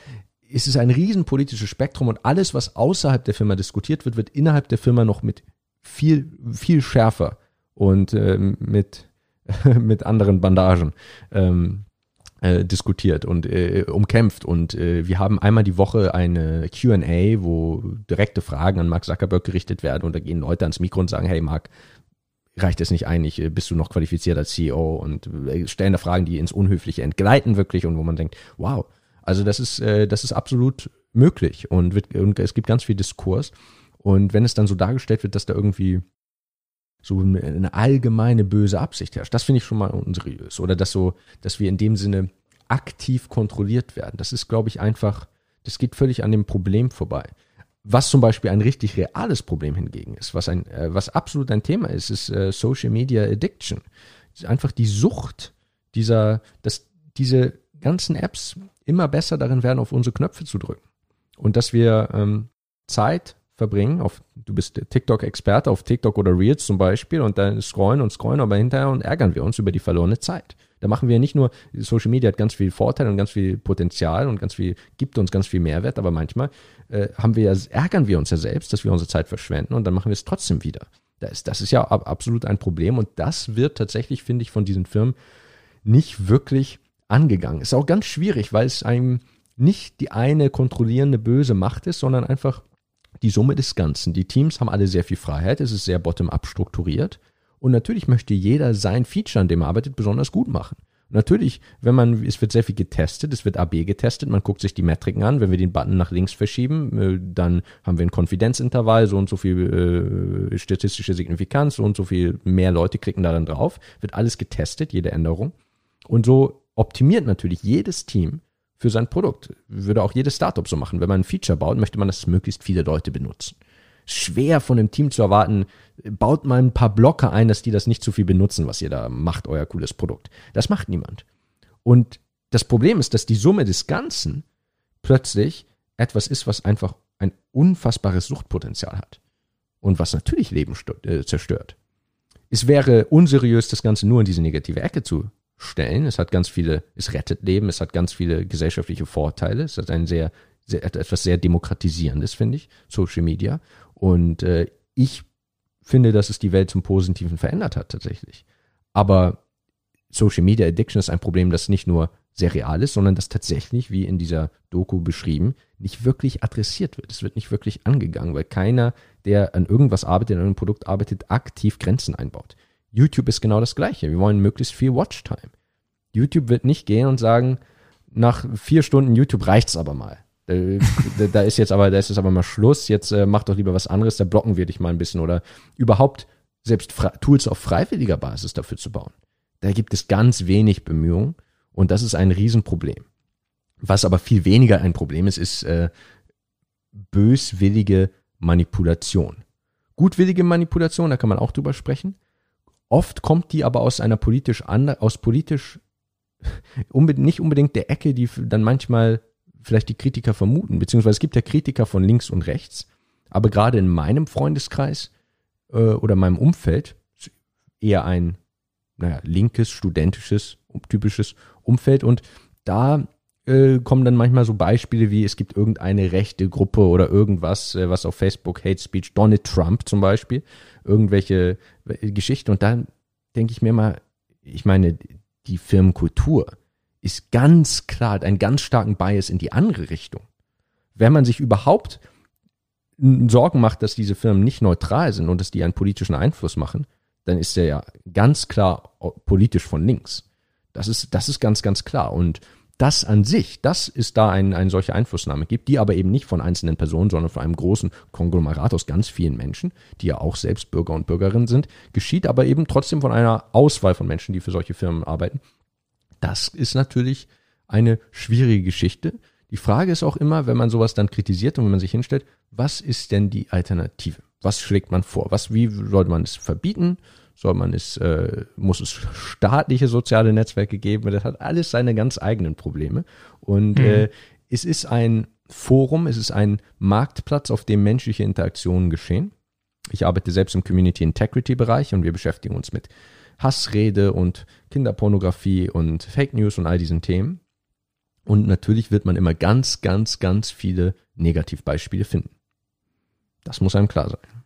es ist ein riesenpolitisches Spektrum und alles, was außerhalb der Firma diskutiert wird, wird innerhalb der Firma noch mit viel, viel schärfer und äh, mit, mit anderen Bandagen ähm, äh, diskutiert und äh, umkämpft. Und äh, wir haben einmal die Woche eine QA, wo direkte Fragen an Mark Zuckerberg gerichtet werden und da gehen Leute ans Mikro und sagen, hey Mark, reicht es nicht einig, bist du noch qualifiziert als CEO und äh, stellen da Fragen, die ins Unhöfliche entgleiten wirklich und wo man denkt, wow, also das ist, äh, das ist absolut möglich und, wird, und es gibt ganz viel Diskurs. Und wenn es dann so dargestellt wird, dass da irgendwie so eine allgemeine böse Absicht herrscht. Das finde ich schon mal unseriös. Oder dass so, dass wir in dem Sinne aktiv kontrolliert werden. Das ist, glaube ich, einfach, das geht völlig an dem Problem vorbei. Was zum Beispiel ein richtig reales Problem hingegen ist, was ein, äh, was absolut ein Thema ist, ist äh, Social Media Addiction. Einfach die Sucht dieser, dass diese ganzen Apps immer besser darin werden, auf unsere Knöpfe zu drücken. Und dass wir ähm, Zeit verbringen. Auf, du bist TikTok-Experte auf TikTok oder Reels zum Beispiel und dann scrollen und scrollen, aber hinterher und ärgern wir uns über die verlorene Zeit. Da machen wir nicht nur, Social Media hat ganz viel Vorteil und ganz viel Potenzial und ganz viel, gibt uns ganz viel Mehrwert, aber manchmal äh, haben wir ärgern wir uns ja selbst, dass wir unsere Zeit verschwenden und dann machen wir es trotzdem wieder. Das, das ist ja absolut ein Problem und das wird tatsächlich, finde ich, von diesen Firmen nicht wirklich angegangen. Ist auch ganz schwierig, weil es einem nicht die eine kontrollierende böse Macht ist, sondern einfach die Summe des Ganzen. Die Teams haben alle sehr viel Freiheit, es ist sehr bottom-up strukturiert. Und natürlich möchte jeder sein Feature, an dem er arbeitet, besonders gut machen. Natürlich, wenn man, es wird sehr viel getestet, es wird AB getestet, man guckt sich die Metriken an, wenn wir den Button nach links verschieben, äh, dann haben wir ein Konfidenzintervall, so und so viel äh, statistische Signifikanz, so und so viel mehr Leute klicken da dann drauf, wird alles getestet, jede Änderung. Und so optimiert natürlich jedes Team für sein Produkt. Würde auch jedes Startup so machen. Wenn man ein Feature baut, möchte man, dass möglichst viele Leute benutzen. Schwer von dem Team zu erwarten, baut mal ein paar Blocker ein, dass die das nicht zu viel benutzen, was ihr da macht, euer cooles Produkt. Das macht niemand. Und das Problem ist, dass die Summe des Ganzen plötzlich etwas ist, was einfach ein unfassbares Suchtpotenzial hat. Und was natürlich Leben äh, zerstört. Es wäre unseriös, das Ganze nur in diese negative Ecke zu stellen. Es hat ganz viele, es rettet Leben, es hat ganz viele gesellschaftliche Vorteile. Es hat ein sehr, sehr etwas sehr demokratisierendes, finde ich, Social Media. Und äh, ich finde, dass es die Welt zum Positiven verändert hat tatsächlich. Aber Social Media Addiction ist ein Problem, das nicht nur sehr real ist, sondern das tatsächlich, wie in dieser Doku beschrieben, nicht wirklich adressiert wird. Es wird nicht wirklich angegangen, weil keiner, der an irgendwas arbeitet, an einem Produkt arbeitet, aktiv Grenzen einbaut. YouTube ist genau das Gleiche. Wir wollen möglichst viel Watchtime. YouTube wird nicht gehen und sagen, nach vier Stunden YouTube reicht's aber mal. Da, da ist jetzt aber, da ist jetzt aber mal Schluss. Jetzt äh, mach doch lieber was anderes. Da blocken wir dich mal ein bisschen oder überhaupt selbst Tools auf freiwilliger Basis dafür zu bauen. Da gibt es ganz wenig Bemühungen und das ist ein Riesenproblem. Was aber viel weniger ein Problem ist, ist äh, böswillige Manipulation. Gutwillige Manipulation, da kann man auch drüber sprechen. Oft kommt die aber aus einer politisch aus politisch nicht unbedingt der Ecke, die dann manchmal vielleicht die Kritiker vermuten, beziehungsweise es gibt ja Kritiker von links und rechts, aber gerade in meinem Freundeskreis äh, oder meinem Umfeld eher ein naja, linkes, studentisches, typisches Umfeld und da äh, kommen dann manchmal so Beispiele wie, es gibt irgendeine rechte Gruppe oder irgendwas, äh, was auf Facebook Hate Speech, Donald Trump zum Beispiel, irgendwelche äh, Geschichten. Und dann denke ich mir mal, ich meine, die Firmenkultur ist ganz klar, hat einen ganz starken Bias in die andere Richtung. Wenn man sich überhaupt Sorgen macht, dass diese Firmen nicht neutral sind und dass die einen politischen Einfluss machen, dann ist der ja ganz klar politisch von links. Das ist, das ist ganz, ganz klar. Und das an sich, das ist da ein, eine solche Einflussnahme gibt, die aber eben nicht von einzelnen Personen, sondern von einem großen Konglomerat aus ganz vielen Menschen, die ja auch selbst Bürger und Bürgerinnen sind, geschieht aber eben trotzdem von einer Auswahl von Menschen, die für solche Firmen arbeiten. Das ist natürlich eine schwierige Geschichte. Die Frage ist auch immer, wenn man sowas dann kritisiert und wenn man sich hinstellt, was ist denn die Alternative? Was schlägt man vor? Was, wie sollte man es verbieten? Soll man es, äh, muss es staatliche soziale Netzwerke geben? Das hat alles seine ganz eigenen Probleme. Und mhm. äh, es ist ein Forum, es ist ein Marktplatz, auf dem menschliche Interaktionen geschehen. Ich arbeite selbst im Community Integrity Bereich und wir beschäftigen uns mit Hassrede und Kinderpornografie und Fake News und all diesen Themen. Und natürlich wird man immer ganz, ganz, ganz viele Negativbeispiele finden. Das muss einem klar sein.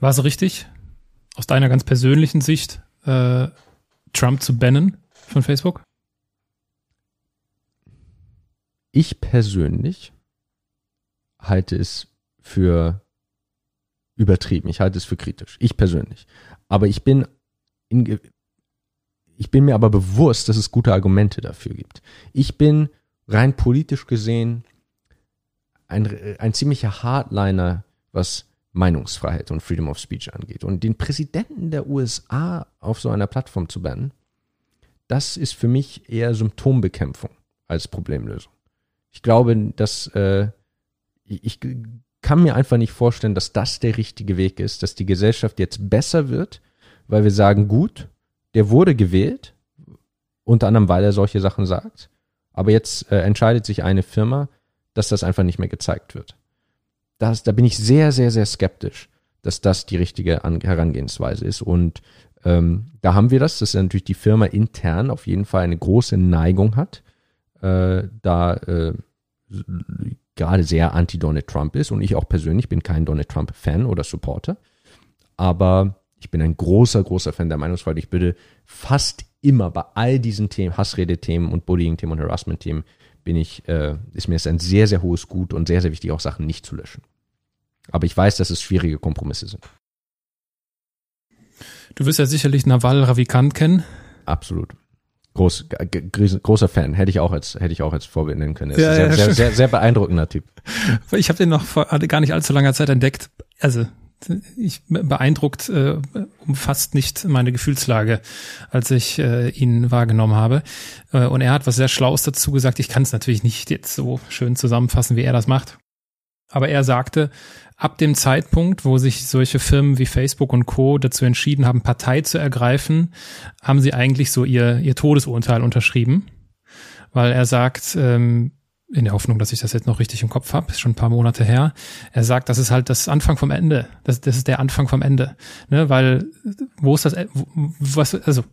War es richtig, aus deiner ganz persönlichen Sicht, äh, Trump zu bannen von Facebook? Ich persönlich halte es für übertrieben. Ich halte es für kritisch. Ich persönlich. Aber ich bin in, ich bin mir aber bewusst, dass es gute Argumente dafür gibt. Ich bin rein politisch gesehen ein, ein ziemlicher Hardliner, was Meinungsfreiheit und Freedom of Speech angeht. Und den Präsidenten der USA auf so einer Plattform zu bannen, das ist für mich eher Symptombekämpfung als Problemlösung. Ich glaube, dass äh, ich kann mir einfach nicht vorstellen, dass das der richtige Weg ist, dass die Gesellschaft jetzt besser wird, weil wir sagen, gut, der wurde gewählt, unter anderem, weil er solche Sachen sagt, aber jetzt äh, entscheidet sich eine Firma, dass das einfach nicht mehr gezeigt wird das, da bin ich sehr, sehr, sehr skeptisch, dass das die richtige An Herangehensweise ist. Und ähm, da haben wir das, dass natürlich die Firma intern auf jeden Fall eine große Neigung hat, äh, da äh, gerade sehr anti-Donald Trump ist. Und ich auch persönlich bin kein Donald Trump-Fan oder Supporter. Aber ich bin ein großer, großer Fan der Meinungsfreiheit. Ich würde fast immer bei all diesen Themen, Hassrede-Themen und Bullying-Themen und Harassment-Themen, bin ich, äh, ist mir es ein sehr, sehr hohes Gut und sehr, sehr wichtig, auch Sachen nicht zu löschen. Aber ich weiß, dass es schwierige Kompromisse sind. Du wirst ja sicherlich Nawal Ravikant kennen. Absolut. Groß, großer Fan. Hätte ich auch als, hätte ich auch als Vorbild nennen können. Ja, sehr, ja, sehr, sehr, sehr, beeindruckender Typ. Ich habe den noch vor gar nicht allzu langer Zeit entdeckt. Also ich beeindruckt äh, umfasst nicht meine Gefühlslage, als ich äh, ihn wahrgenommen habe. Äh, und er hat was sehr Schlaues dazu gesagt. Ich kann es natürlich nicht jetzt so schön zusammenfassen, wie er das macht. Aber er sagte, ab dem Zeitpunkt, wo sich solche Firmen wie Facebook und Co. dazu entschieden haben, Partei zu ergreifen, haben sie eigentlich so ihr, ihr Todesurteil unterschrieben. Weil er sagt, ähm, in der Hoffnung, dass ich das jetzt noch richtig im Kopf habe, ist schon ein paar Monate her. Er sagt, das ist halt das Anfang vom Ende. Das, das ist der Anfang vom Ende. Ne? Weil, wo ist das, was, also,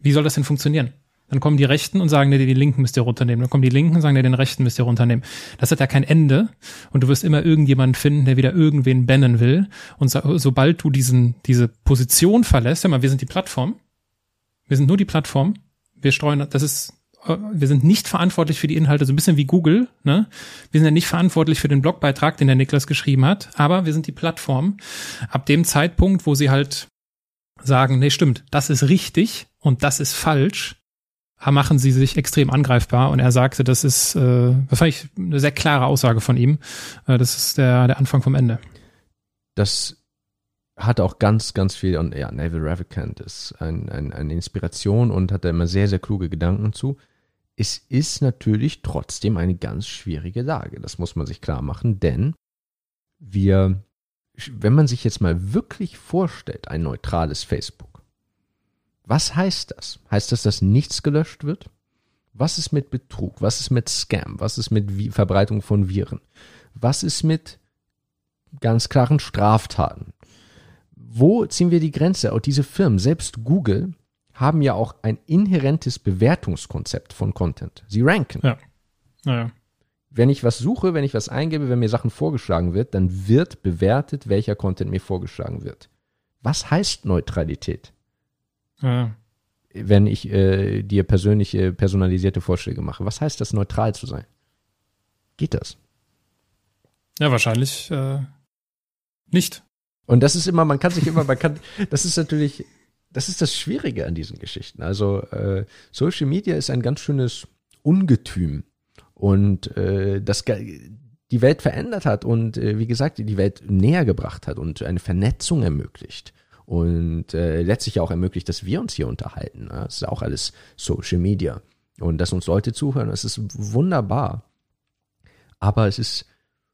wie soll das denn funktionieren? Dann kommen die Rechten und sagen, nee, die Linken müsst ihr runternehmen. Dann kommen die Linken und sagen, nee, den Rechten müsst ihr runternehmen. Das hat ja kein Ende. Und du wirst immer irgendjemanden finden, der wieder irgendwen bannen will. Und so, sobald du diesen, diese Position verlässt, ja mal, wir sind die Plattform. Wir sind nur die Plattform. Wir streuen, das ist wir sind nicht verantwortlich für die Inhalte, so ein bisschen wie Google, ne? Wir sind ja nicht verantwortlich für den Blogbeitrag, den der Niklas geschrieben hat, aber wir sind die Plattform. Ab dem Zeitpunkt, wo sie halt sagen, nee, stimmt, das ist richtig und das ist falsch, machen sie sich extrem angreifbar. Und er sagte, das ist, äh, das fand ich eine sehr klare Aussage von ihm. Äh, das ist der, der Anfang vom Ende. Das hat auch ganz, ganz viel, und ja, Neville Ravikant ist ein, ein, eine Inspiration und hat da immer sehr, sehr kluge Gedanken zu es ist natürlich trotzdem eine ganz schwierige Lage. Das muss man sich klar machen, denn wir, wenn man sich jetzt mal wirklich vorstellt, ein neutrales Facebook, was heißt das? Heißt das, dass nichts gelöscht wird? Was ist mit Betrug? Was ist mit Scam? Was ist mit Verbreitung von Viren? Was ist mit ganz klaren Straftaten? Wo ziehen wir die Grenze? Auch diese Firmen, selbst Google, haben ja auch ein inhärentes Bewertungskonzept von Content. Sie ranken. Ja. Naja. Wenn ich was suche, wenn ich was eingebe, wenn mir Sachen vorgeschlagen wird, dann wird bewertet, welcher Content mir vorgeschlagen wird. Was heißt Neutralität? Ja. Wenn ich äh, dir persönliche, personalisierte Vorschläge mache. Was heißt das, neutral zu sein? Geht das? Ja, wahrscheinlich äh, nicht. Und das ist immer, man kann sich immer, man kann, das ist natürlich, das ist das Schwierige an diesen Geschichten. Also äh, Social Media ist ein ganz schönes Ungetüm und äh, das die Welt verändert hat und äh, wie gesagt die Welt näher gebracht hat und eine Vernetzung ermöglicht und äh, letztlich auch ermöglicht, dass wir uns hier unterhalten. Ne? Das ist auch alles Social Media und dass uns Leute zuhören, das ist wunderbar. Aber es ist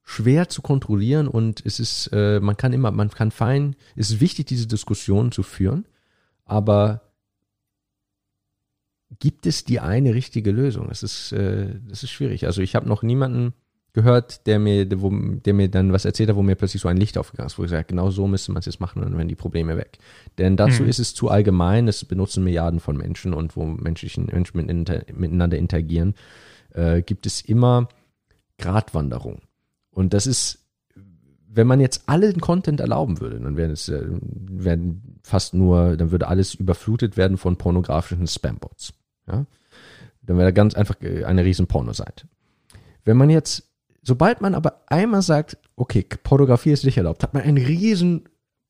schwer zu kontrollieren und es ist, äh, man kann immer, man kann fein, es ist wichtig, diese Diskussion zu führen, aber gibt es die eine richtige Lösung? Das ist, äh, das ist schwierig. Also ich habe noch niemanden gehört, der mir, der, wo, der mir dann was erzählt hat, wo mir plötzlich so ein Licht aufgegangen ist, wo ich sage, genau so müsste man es jetzt machen und dann werden die Probleme weg. Denn dazu mhm. ist es zu allgemein, es benutzen Milliarden von Menschen und wo menschlichen Menschen miteinander interagieren, äh, gibt es immer Gratwanderung. Und das ist, wenn man jetzt allen Content erlauben würde, dann wären es äh, werden fast nur, dann würde alles überflutet werden von pornografischen Spambots. Ja? Dann wäre da ganz einfach eine riesen Pornoseite. Wenn man jetzt, sobald man aber einmal sagt, okay, Pornografie ist nicht erlaubt, hat man einen riesen,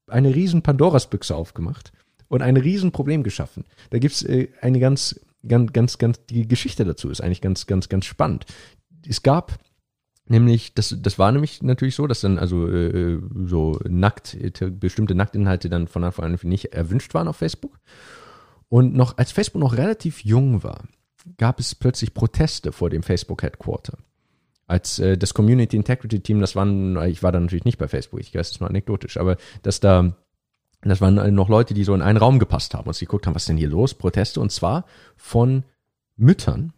eine riesen Pandoras-Büchse aufgemacht und ein riesen Problem geschaffen. Da gibt's äh, eine ganz, ganz, ganz, ganz, die Geschichte dazu ist eigentlich ganz, ganz, ganz spannend. Es gab Nämlich, das, das war nämlich natürlich so, dass dann also äh, so nackt, bestimmte Nacktinhalte dann von Anfang an nicht erwünscht waren auf Facebook. Und noch, als Facebook noch relativ jung war, gab es plötzlich Proteste vor dem Facebook Headquarter. Als äh, das Community Integrity Team, das waren, ich war da natürlich nicht bei Facebook, ich weiß es nur anekdotisch, aber dass da, das waren noch Leute, die so in einen Raum gepasst haben und sie geguckt haben, was ist denn hier los? Proteste und zwar von Müttern.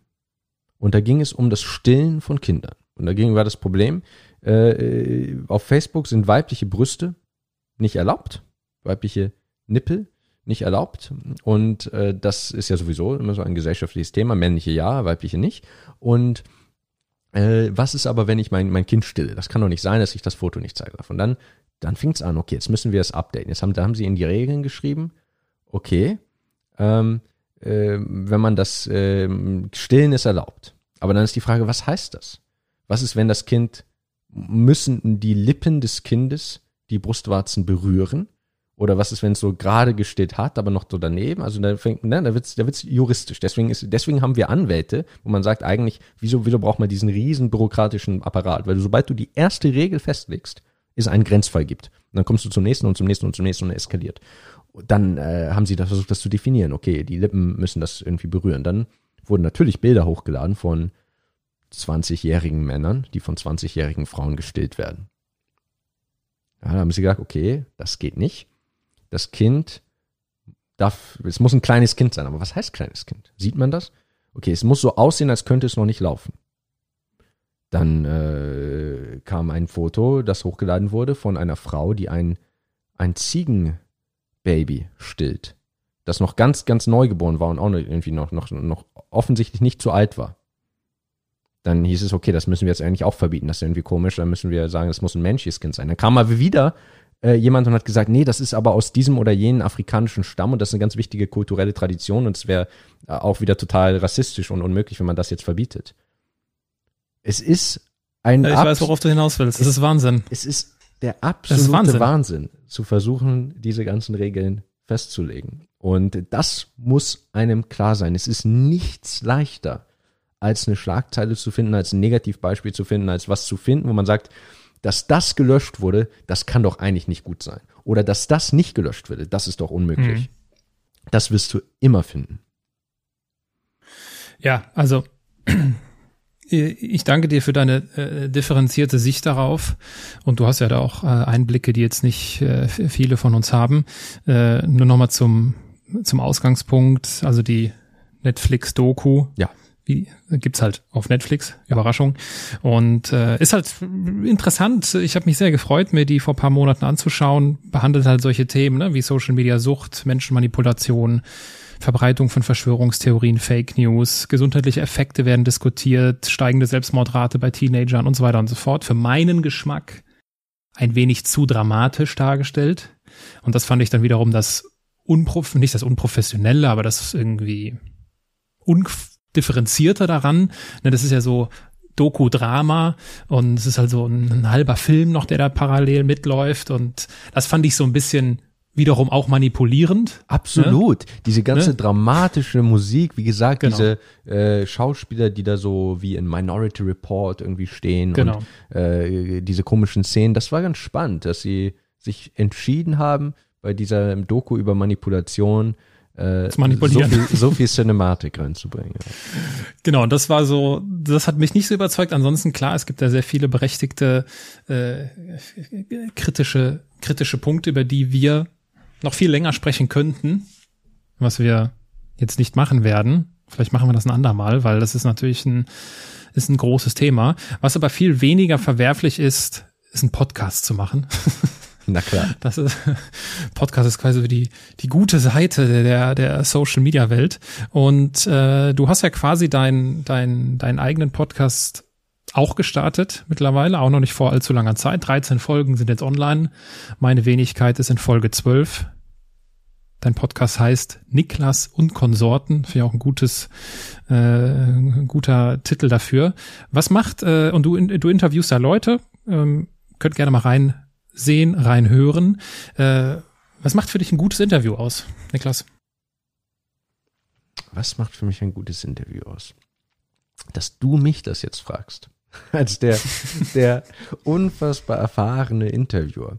Und da ging es um das Stillen von Kindern. Und dagegen war das Problem, äh, auf Facebook sind weibliche Brüste nicht erlaubt, weibliche Nippel nicht erlaubt. Und äh, das ist ja sowieso immer so ein gesellschaftliches Thema, männliche ja, weibliche nicht. Und äh, was ist aber, wenn ich mein, mein Kind stille? Das kann doch nicht sein, dass ich das Foto nicht zeigen darf. Und dann, dann fing es an, okay, jetzt müssen wir es updaten. Jetzt haben, da haben sie in die Regeln geschrieben, okay, ähm, äh, wenn man das äh, Stillen ist erlaubt. Aber dann ist die Frage, was heißt das? Was ist, wenn das Kind, müssen die Lippen des Kindes die Brustwarzen berühren? Oder was ist, wenn es so gerade gestillt hat, aber noch so daneben? Also da fängt, ne, da wird's, da wird's juristisch. Deswegen ist, deswegen haben wir Anwälte, wo man sagt eigentlich, wieso, wieso braucht man diesen riesen bürokratischen Apparat? Weil sobald du die erste Regel festlegst, es einen Grenzfall gibt. Und dann kommst du zum nächsten und zum nächsten und zum nächsten und eskaliert. Dann äh, haben sie das versucht, das zu definieren. Okay, die Lippen müssen das irgendwie berühren. Dann wurden natürlich Bilder hochgeladen von 20-jährigen Männern, die von 20-jährigen Frauen gestillt werden. Ja, da haben sie gesagt, okay, das geht nicht. Das Kind darf, es muss ein kleines Kind sein, aber was heißt kleines Kind? Sieht man das? Okay, es muss so aussehen, als könnte es noch nicht laufen. Dann äh, kam ein Foto, das hochgeladen wurde von einer Frau, die ein, ein Ziegenbaby stillt, das noch ganz, ganz neu geboren war und auch irgendwie noch, noch, noch offensichtlich nicht zu alt war dann hieß es, okay, das müssen wir jetzt eigentlich auch verbieten. Das ist irgendwie komisch. Dann müssen wir sagen, es muss ein menschliches Kind sein. Dann kam aber wieder äh, jemand und hat gesagt, nee, das ist aber aus diesem oder jenen afrikanischen Stamm und das ist eine ganz wichtige kulturelle Tradition und es wäre äh, auch wieder total rassistisch und unmöglich, wenn man das jetzt verbietet. Es ist ein. Ja, ich weiß, worauf du hinaus willst. Das ist Wahnsinn. Es ist der absolute ist Wahnsinn. Wahnsinn, zu versuchen, diese ganzen Regeln festzulegen. Und das muss einem klar sein. Es ist nichts leichter, als eine Schlagzeile zu finden, als ein Negativbeispiel zu finden, als was zu finden, wo man sagt, dass das gelöscht wurde, das kann doch eigentlich nicht gut sein. Oder dass das nicht gelöscht wurde, das ist doch unmöglich. Mhm. Das wirst du immer finden. Ja, also ich danke dir für deine äh, differenzierte Sicht darauf. Und du hast ja da auch äh, Einblicke, die jetzt nicht äh, viele von uns haben. Äh, nur nochmal zum, zum Ausgangspunkt, also die Netflix-Doku. Ja wie gibt's halt auf Netflix, Überraschung. Und äh, ist halt interessant. Ich habe mich sehr gefreut, mir die vor paar Monaten anzuschauen. Behandelt halt solche Themen ne, wie Social Media Sucht, Menschenmanipulation, Verbreitung von Verschwörungstheorien, Fake News, gesundheitliche Effekte werden diskutiert, steigende Selbstmordrate bei Teenagern und so weiter und so fort. Für meinen Geschmack ein wenig zu dramatisch dargestellt. Und das fand ich dann wiederum das unprof nicht das unprofessionelle, aber das irgendwie undifferenzierter daran. Ne, das ist ja so Doku-Drama und es ist halt so ein, ein, halber Film noch, der da parallel mitläuft und das fand ich so ein bisschen wiederum auch manipulierend. Absolut. Ne? Diese ganze ne? dramatische Musik, wie gesagt, genau. diese äh, Schauspieler, die da so wie in Minority Report irgendwie stehen genau. und äh, diese komischen Szenen, das war ganz spannend, dass sie sich entschieden haben, bei dieser Doku über Manipulation äh, so viel, so viel Cinematik reinzubringen. Ja. Genau, das war so, das hat mich nicht so überzeugt. Ansonsten klar, es gibt ja sehr viele berechtigte äh, kritische kritische Punkte, über die wir noch viel länger sprechen könnten, was wir jetzt nicht machen werden. Vielleicht machen wir das ein andermal, weil das ist natürlich ein, ist ein großes Thema. Was aber viel weniger verwerflich ist, ist ein Podcast zu machen. Na klar. Das ist, Podcast ist quasi die, die gute Seite der, der Social Media Welt. Und äh, du hast ja quasi deinen dein, deinen eigenen Podcast auch gestartet mittlerweile, auch noch nicht vor allzu langer Zeit. 13 Folgen sind jetzt online. Meine Wenigkeit ist in Folge 12. Dein Podcast heißt Niklas und Konsorten. Finde ich auch ein gutes, äh, ein guter Titel dafür. Was macht, äh, und du, du interviewst da Leute, ähm, könnt gerne mal rein sehen, rein hören. Äh, was macht für dich ein gutes Interview aus, Niklas? Was macht für mich ein gutes Interview aus? Dass du mich das jetzt fragst. Als der, der unfassbar erfahrene Interviewer.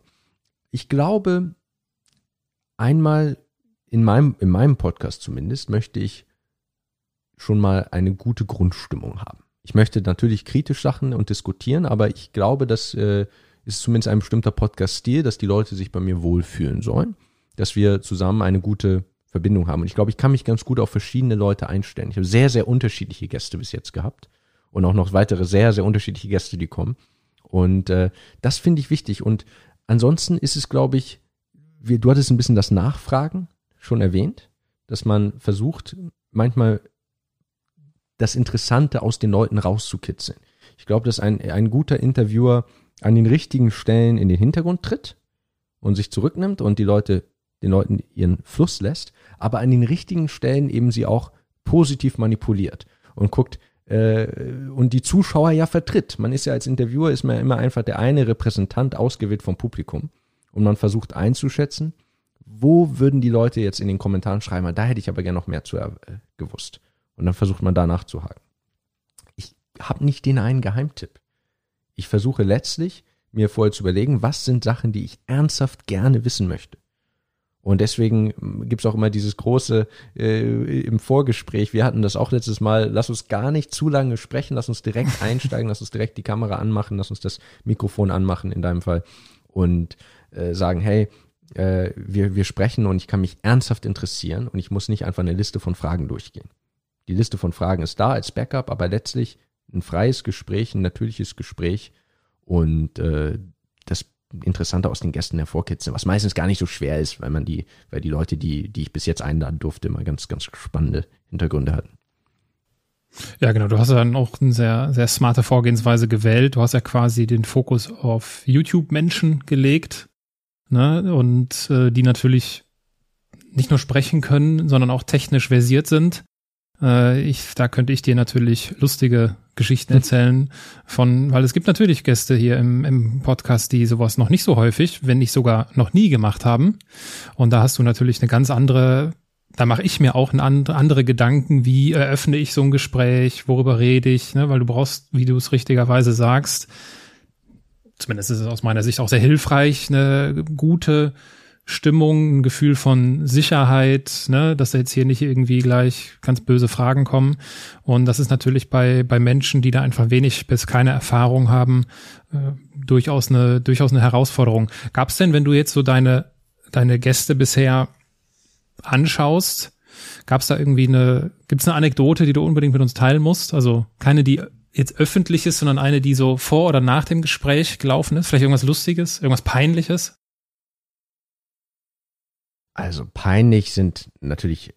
Ich glaube, einmal in meinem, in meinem Podcast zumindest möchte ich schon mal eine gute Grundstimmung haben. Ich möchte natürlich kritisch Sachen und diskutieren, aber ich glaube, das äh, ist zumindest ein bestimmter Podcast-Stil, dass die Leute sich bei mir wohlfühlen sollen, dass wir zusammen eine gute Verbindung haben. Und ich glaube, ich kann mich ganz gut auf verschiedene Leute einstellen. Ich habe sehr, sehr unterschiedliche Gäste bis jetzt gehabt und auch noch weitere sehr, sehr unterschiedliche Gäste, die kommen. Und äh, das finde ich wichtig. Und ansonsten ist es, glaube ich, wir, du hattest ein bisschen das Nachfragen schon erwähnt, dass man versucht, manchmal das Interessante aus den Leuten rauszukitzeln. Ich glaube, dass ein, ein guter Interviewer an den richtigen Stellen in den Hintergrund tritt und sich zurücknimmt und die Leute, den Leuten ihren Fluss lässt, aber an den richtigen Stellen eben sie auch positiv manipuliert und guckt, äh, und die Zuschauer ja vertritt. Man ist ja als Interviewer, ist man ja immer einfach der eine Repräsentant ausgewählt vom Publikum und man versucht einzuschätzen, wo würden die Leute jetzt in den Kommentaren schreiben, da hätte ich aber gerne noch mehr zu äh, gewusst. Und dann versucht man da nachzuhaken. Ich habe nicht den einen Geheimtipp. Ich versuche letztlich, mir vorher zu überlegen, was sind Sachen, die ich ernsthaft gerne wissen möchte. Und deswegen hm, gibt's auch immer dieses große äh, im Vorgespräch, wir hatten das auch letztes Mal, lass uns gar nicht zu lange sprechen, lass uns direkt einsteigen, lass uns direkt die Kamera anmachen, lass uns das Mikrofon anmachen in deinem Fall und äh, sagen, hey, äh, wir, wir sprechen und ich kann mich ernsthaft interessieren und ich muss nicht einfach eine Liste von Fragen durchgehen. Die Liste von Fragen ist da als Backup, aber letztlich ein freies Gespräch, ein natürliches Gespräch und äh, das Interessante aus den Gästen hervorkitzeln, was meistens gar nicht so schwer ist, weil man die, weil die Leute, die, die ich bis jetzt einladen durfte, immer ganz, ganz spannende Hintergründe hatten. Ja, genau. Du hast ja dann auch eine sehr, sehr smarte Vorgehensweise gewählt. Du hast ja quasi den Fokus auf YouTube-Menschen gelegt, ne? Und äh, die natürlich nicht nur sprechen können, sondern auch technisch versiert sind. Äh, ich, da könnte ich dir natürlich lustige Geschichten hm. erzählen von, weil es gibt natürlich Gäste hier im, im Podcast, die sowas noch nicht so häufig, wenn nicht sogar noch nie gemacht haben. Und da hast du natürlich eine ganz andere, da mache ich mir auch eine andere Gedanken, wie eröffne ich so ein Gespräch, worüber rede ich, ne? weil du brauchst, wie du es richtigerweise sagst, zumindest ist es aus meiner Sicht auch sehr hilfreich, eine gute Stimmung, ein Gefühl von Sicherheit, ne, dass da jetzt hier nicht irgendwie gleich ganz böse Fragen kommen. Und das ist natürlich bei, bei Menschen, die da einfach wenig bis keine Erfahrung haben, äh, durchaus eine, durchaus eine Herausforderung. Gab es denn, wenn du jetzt so deine, deine Gäste bisher anschaust, Gab es da irgendwie eine, gibt es eine Anekdote, die du unbedingt mit uns teilen musst? Also keine, die jetzt öffentlich ist, sondern eine, die so vor oder nach dem Gespräch gelaufen ist? Vielleicht irgendwas Lustiges, irgendwas Peinliches? Also peinlich sind natürlich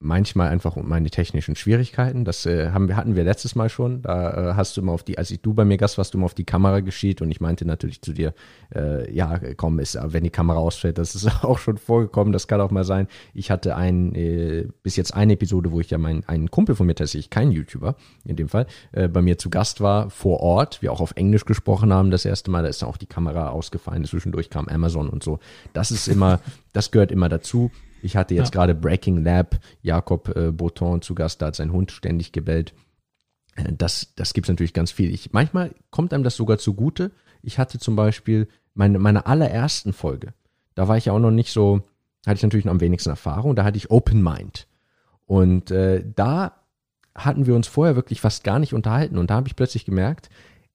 manchmal einfach meine technischen Schwierigkeiten. Das äh, haben wir, hatten wir letztes Mal schon. Da äh, hast du immer auf die, als ich du bei mir Gast warst, du immer auf die Kamera geschielt und ich meinte natürlich zu dir, äh, ja, komm, ist, wenn die Kamera ausfällt, das ist auch schon vorgekommen, das kann auch mal sein. Ich hatte ein, äh, bis jetzt eine Episode, wo ich ja mein, einen Kumpel von mir tatsächlich, kein YouTuber in dem Fall, äh, bei mir zu Gast war, vor Ort, wir auch auf Englisch gesprochen haben das erste Mal, da ist dann auch die Kamera ausgefallen, zwischendurch kam Amazon und so. Das ist immer, das gehört immer dazu. Ich hatte jetzt ja. gerade Breaking Lab, Jakob äh, Bouton zu Gast, da hat sein Hund ständig gebellt. Äh, das, das gibt es natürlich ganz viel. Ich, manchmal kommt einem das sogar zugute. Ich hatte zum Beispiel meine, meine allerersten Folge, da war ich ja auch noch nicht so, hatte ich natürlich noch am wenigsten Erfahrung, da hatte ich Open Mind. Und äh, da hatten wir uns vorher wirklich fast gar nicht unterhalten. Und da habe ich plötzlich gemerkt,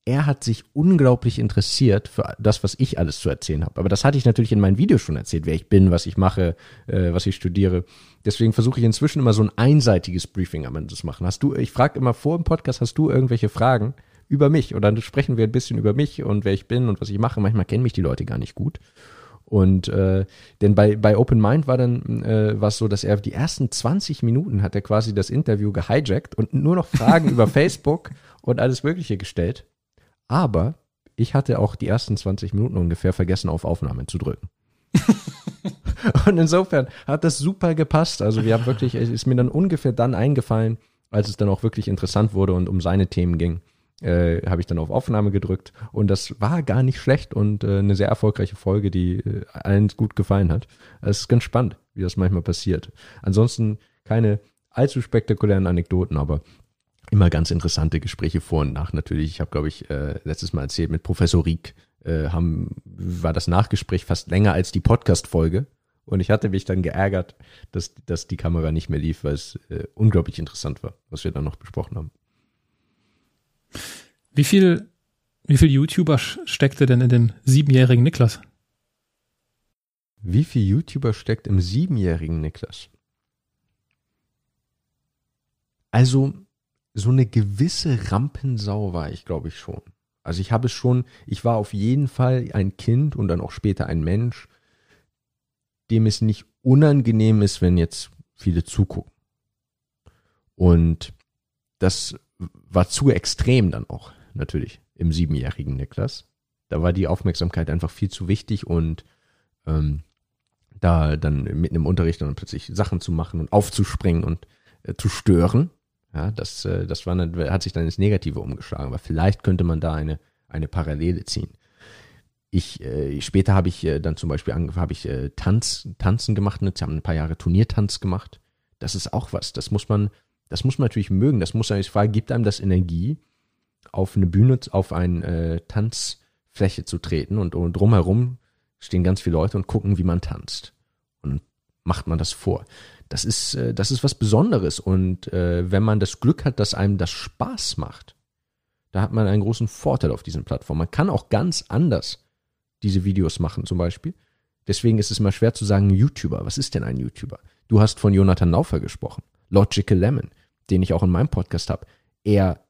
er hat sich unglaublich interessiert für das, was ich alles zu erzählen habe. Aber das hatte ich natürlich in meinen Videos schon erzählt, wer ich bin, was ich mache, äh, was ich studiere. Deswegen versuche ich inzwischen immer so ein einseitiges Briefing am Ende zu machen. Hast du, ich frage immer vor im Podcast, hast du irgendwelche Fragen über mich? Oder dann sprechen wir ein bisschen über mich und wer ich bin und was ich mache. Manchmal kennen mich die Leute gar nicht gut. Und äh, denn bei, bei Open Mind war dann äh, was so, dass er die ersten 20 Minuten hat er quasi das Interview gehijackt und nur noch Fragen über Facebook und alles Mögliche gestellt. Aber ich hatte auch die ersten 20 Minuten ungefähr vergessen, auf Aufnahme zu drücken. und insofern hat das super gepasst. Also wir haben wirklich, es ist mir dann ungefähr dann eingefallen, als es dann auch wirklich interessant wurde und um seine Themen ging, äh, habe ich dann auf Aufnahme gedrückt. Und das war gar nicht schlecht und äh, eine sehr erfolgreiche Folge, die äh, allen gut gefallen hat. Es ist ganz spannend, wie das manchmal passiert. Ansonsten keine allzu spektakulären Anekdoten, aber immer ganz interessante Gespräche vor und nach natürlich. Ich habe, glaube ich, äh, letztes Mal erzählt, mit Professor Rieck äh, haben, war das Nachgespräch fast länger als die Podcast-Folge. Und ich hatte mich dann geärgert, dass, dass die Kamera nicht mehr lief, weil es äh, unglaublich interessant war, was wir dann noch besprochen haben. Wie viel, wie viel YouTuber steckte denn in dem siebenjährigen Niklas? Wie viel YouTuber steckt im siebenjährigen Niklas? Also, so eine gewisse Rampensau war ich, glaube ich, schon. Also ich habe es schon, ich war auf jeden Fall ein Kind und dann auch später ein Mensch, dem es nicht unangenehm ist, wenn jetzt viele zugucken. Und das war zu extrem dann auch, natürlich, im siebenjährigen Niklas. Da war die Aufmerksamkeit einfach viel zu wichtig und ähm, da dann mitten im Unterricht dann plötzlich Sachen zu machen und aufzuspringen und äh, zu stören, ja, das, äh, das war eine, hat sich dann ins Negative umgeschlagen, aber vielleicht könnte man da eine, eine Parallele ziehen. Ich, äh, später habe ich äh, dann zum Beispiel habe ich äh, Tanz, Tanzen gemacht, ne? haben ein paar Jahre Turniertanz gemacht. Das ist auch was. Das muss man, das muss man natürlich mögen. Das muss sich fragen, gibt einem das Energie, auf eine Bühne, auf eine äh, Tanzfläche zu treten und, und drumherum stehen ganz viele Leute und gucken, wie man tanzt. Und macht man das vor das ist, äh, das ist was Besonderes. Und äh, wenn man das Glück hat, dass einem das Spaß macht, da hat man einen großen Vorteil auf diesen Plattformen. Man kann auch ganz anders diese Videos machen, zum Beispiel. Deswegen ist es immer schwer zu sagen, YouTuber. Was ist denn ein YouTuber? Du hast von Jonathan Laufer gesprochen. Logical Lemon, den ich auch in meinem Podcast habe. Er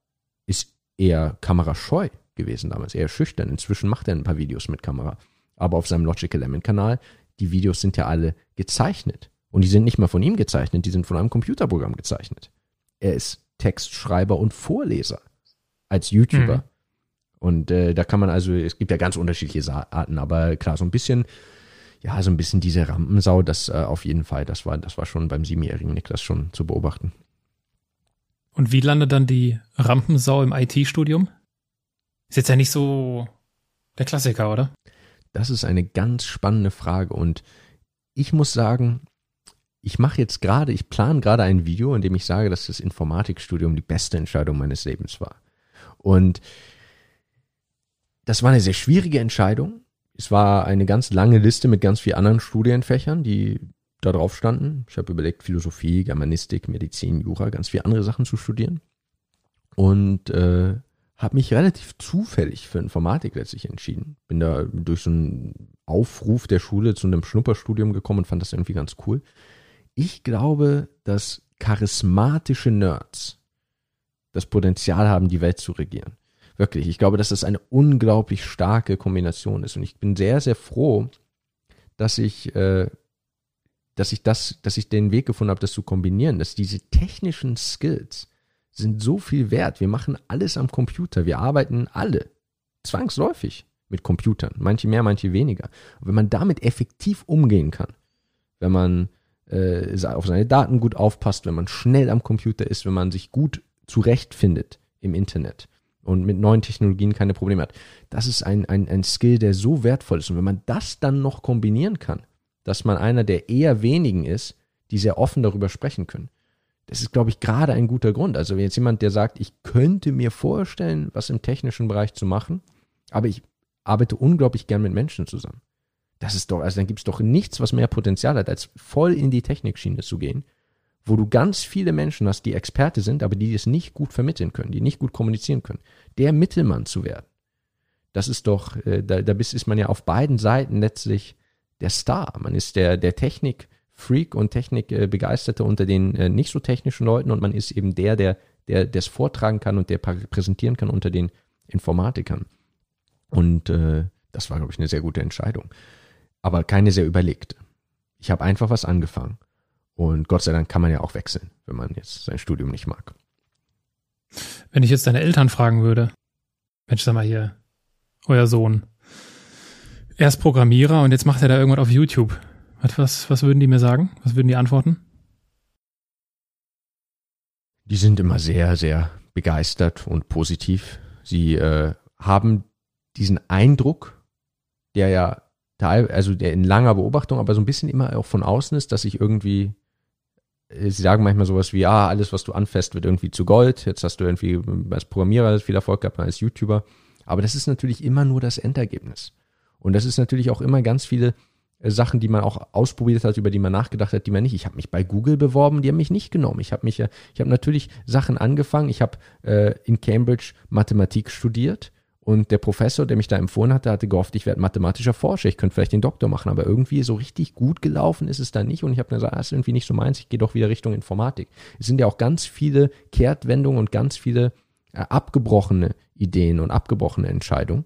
ist eher kamerascheu gewesen damals, eher schüchtern. Inzwischen macht er ein paar Videos mit Kamera. Aber auf seinem Logical Lemon Kanal, die Videos sind ja alle gezeichnet. Und die sind nicht mal von ihm gezeichnet, die sind von einem Computerprogramm gezeichnet. Er ist Textschreiber und Vorleser als YouTuber. Mhm. Und äh, da kann man also, es gibt ja ganz unterschiedliche Arten, aber klar, so ein bisschen, ja, so ein bisschen diese Rampensau, das äh, auf jeden Fall, das war, das war schon beim siebenjährigen Niklas schon zu beobachten. Und wie landet dann die Rampensau im IT-Studium? Ist jetzt ja nicht so der Klassiker, oder? Das ist eine ganz spannende Frage und ich muss sagen, ich mache jetzt gerade, ich plane gerade ein Video, in dem ich sage, dass das Informatikstudium die beste Entscheidung meines Lebens war. Und das war eine sehr schwierige Entscheidung. Es war eine ganz lange Liste mit ganz vielen anderen Studienfächern, die da drauf standen. Ich habe überlegt, Philosophie, Germanistik, Medizin, Jura, ganz viele andere Sachen zu studieren. Und äh, habe mich relativ zufällig für Informatik letztlich entschieden. Bin da durch so einen Aufruf der Schule zu einem Schnupperstudium gekommen und fand das irgendwie ganz cool ich glaube, dass charismatische Nerds das Potenzial haben, die Welt zu regieren. Wirklich, ich glaube, dass das eine unglaublich starke Kombination ist. Und ich bin sehr, sehr froh, dass ich, äh, dass ich das, dass ich den Weg gefunden habe, das zu kombinieren, dass diese technischen Skills sind so viel wert. Wir machen alles am Computer. Wir arbeiten alle zwangsläufig mit Computern. Manche mehr, manche weniger. Und wenn man damit effektiv umgehen kann, wenn man äh, auf seine Daten gut aufpasst, wenn man schnell am Computer ist, wenn man sich gut zurechtfindet im Internet und mit neuen Technologien keine Probleme hat. Das ist ein, ein, ein Skill, der so wertvoll ist. Und wenn man das dann noch kombinieren kann, dass man einer der eher wenigen ist, die sehr offen darüber sprechen können. Das ist, glaube ich, gerade ein guter Grund. Also wenn jetzt jemand, der sagt, ich könnte mir vorstellen, was im technischen Bereich zu machen, aber ich arbeite unglaublich gern mit Menschen zusammen. Das ist doch, also dann gibt es doch nichts, was mehr Potenzial hat, als voll in die Technikschiene zu gehen, wo du ganz viele Menschen hast, die Experte sind, aber die es nicht gut vermitteln können, die nicht gut kommunizieren können. Der Mittelmann zu werden. Das ist doch, äh, da, da ist man ja auf beiden Seiten letztlich der Star. Man ist der, der Technik-Freak und Technikbegeisterte unter den äh, nicht so technischen Leuten und man ist eben der, der, der es vortragen kann und der präsentieren kann unter den Informatikern. Und äh, das war, glaube ich, eine sehr gute Entscheidung. Aber keine sehr überlegte. Ich habe einfach was angefangen. Und Gott sei Dank kann man ja auch wechseln, wenn man jetzt sein Studium nicht mag. Wenn ich jetzt deine Eltern fragen würde, Mensch, sag mal hier, euer Sohn, er ist Programmierer und jetzt macht er da irgendwas auf YouTube. Was, was würden die mir sagen? Was würden die antworten? Die sind immer sehr, sehr begeistert und positiv. Sie äh, haben diesen Eindruck, der ja also der in langer Beobachtung, aber so ein bisschen immer auch von außen ist, dass ich irgendwie, äh, sie sagen manchmal sowas wie, ah, alles, was du anfasst, wird irgendwie zu Gold. Jetzt hast du irgendwie als Programmierer viel Erfolg gehabt, als YouTuber. Aber das ist natürlich immer nur das Endergebnis. Und das ist natürlich auch immer ganz viele äh, Sachen, die man auch ausprobiert hat, über die man nachgedacht hat, die man nicht. Ich habe mich bei Google beworben, die haben mich nicht genommen. Ich habe mich, ich habe natürlich Sachen angefangen. Ich habe äh, in Cambridge Mathematik studiert und der Professor, der mich da empfohlen hatte, hatte gehofft, ich werde mathematischer Forscher, ich könnte vielleicht den Doktor machen, aber irgendwie so richtig gut gelaufen ist es da nicht. Und ich habe mir gesagt, das ist irgendwie nicht so meins, ich gehe doch wieder Richtung Informatik. Es sind ja auch ganz viele Kehrtwendungen und ganz viele äh, abgebrochene Ideen und abgebrochene Entscheidungen.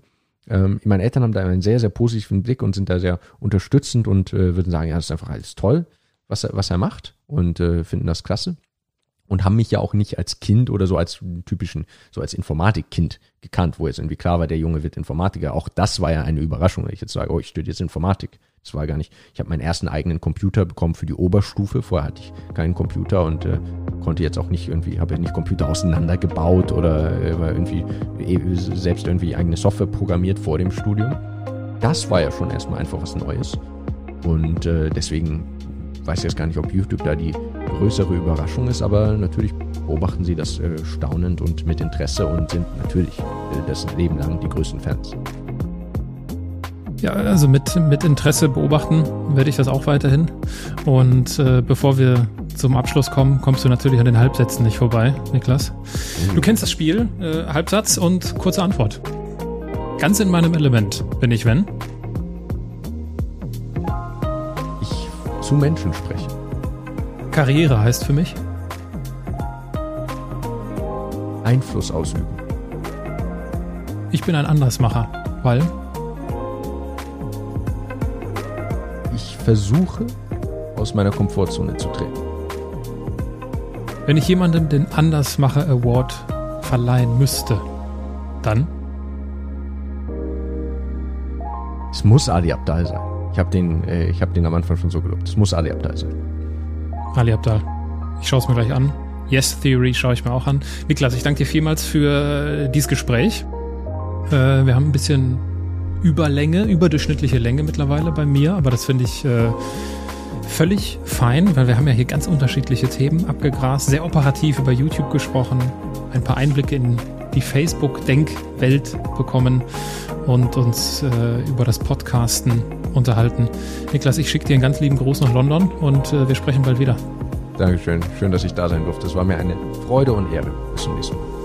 Ähm, meine Eltern haben da einen sehr, sehr positiven Blick und sind da sehr unterstützend und äh, würden sagen, ja, das ist einfach alles toll, was er, was er macht und äh, finden das klasse und haben mich ja auch nicht als Kind oder so als typischen, so als Informatikkind gekannt, wo jetzt irgendwie klar war, der Junge wird Informatiker. Auch das war ja eine Überraschung, wenn ich jetzt sage, oh, ich studiere jetzt Informatik. Das war gar nicht. Ich habe meinen ersten eigenen Computer bekommen für die Oberstufe. Vorher hatte ich keinen Computer und äh, konnte jetzt auch nicht irgendwie, habe ja nicht Computer auseinandergebaut oder äh, irgendwie äh, selbst irgendwie eigene Software programmiert vor dem Studium. Das war ja schon erstmal einfach was Neues. Und äh, deswegen weiß jetzt gar nicht, ob YouTube da die größere Überraschung ist, aber natürlich beobachten sie das äh, staunend und mit Interesse und sind natürlich äh, das Leben lang die größten Fans. Ja, also mit, mit Interesse beobachten werde ich das auch weiterhin. Und äh, bevor wir zum Abschluss kommen, kommst du natürlich an den Halbsätzen nicht vorbei, Niklas. Mhm. Du kennst das Spiel, äh, Halbsatz und kurze Antwort. Ganz in meinem Element bin ich, wenn? Zu Menschen spreche. Karriere heißt für mich? Einfluss ausüben. Ich bin ein Andersmacher, weil? Ich versuche, aus meiner Komfortzone zu treten. Wenn ich jemandem den Andersmacher Award verleihen müsste, dann? Es muss Ali Abdal sein. Ich habe den, äh, hab den am Anfang schon so gelobt. Es muss Ali Abdal sein. Ali Abdal. Ich schaue es mir gleich an. Yes Theory schaue ich mir auch an. Niklas, ich danke dir vielmals für dieses Gespräch. Äh, wir haben ein bisschen Überlänge, überdurchschnittliche Länge mittlerweile bei mir, aber das finde ich äh, völlig fein, weil wir haben ja hier ganz unterschiedliche Themen abgegrast, sehr operativ über YouTube gesprochen, ein paar Einblicke in die Facebook-Denkwelt bekommen und uns äh, über das Podcasten unterhalten. Niklas, ich schicke dir einen ganz lieben Gruß nach London und äh, wir sprechen bald wieder. Dankeschön. Schön, dass ich da sein durfte. Es war mir eine Freude und Ehre. Bis zum nächsten Mal.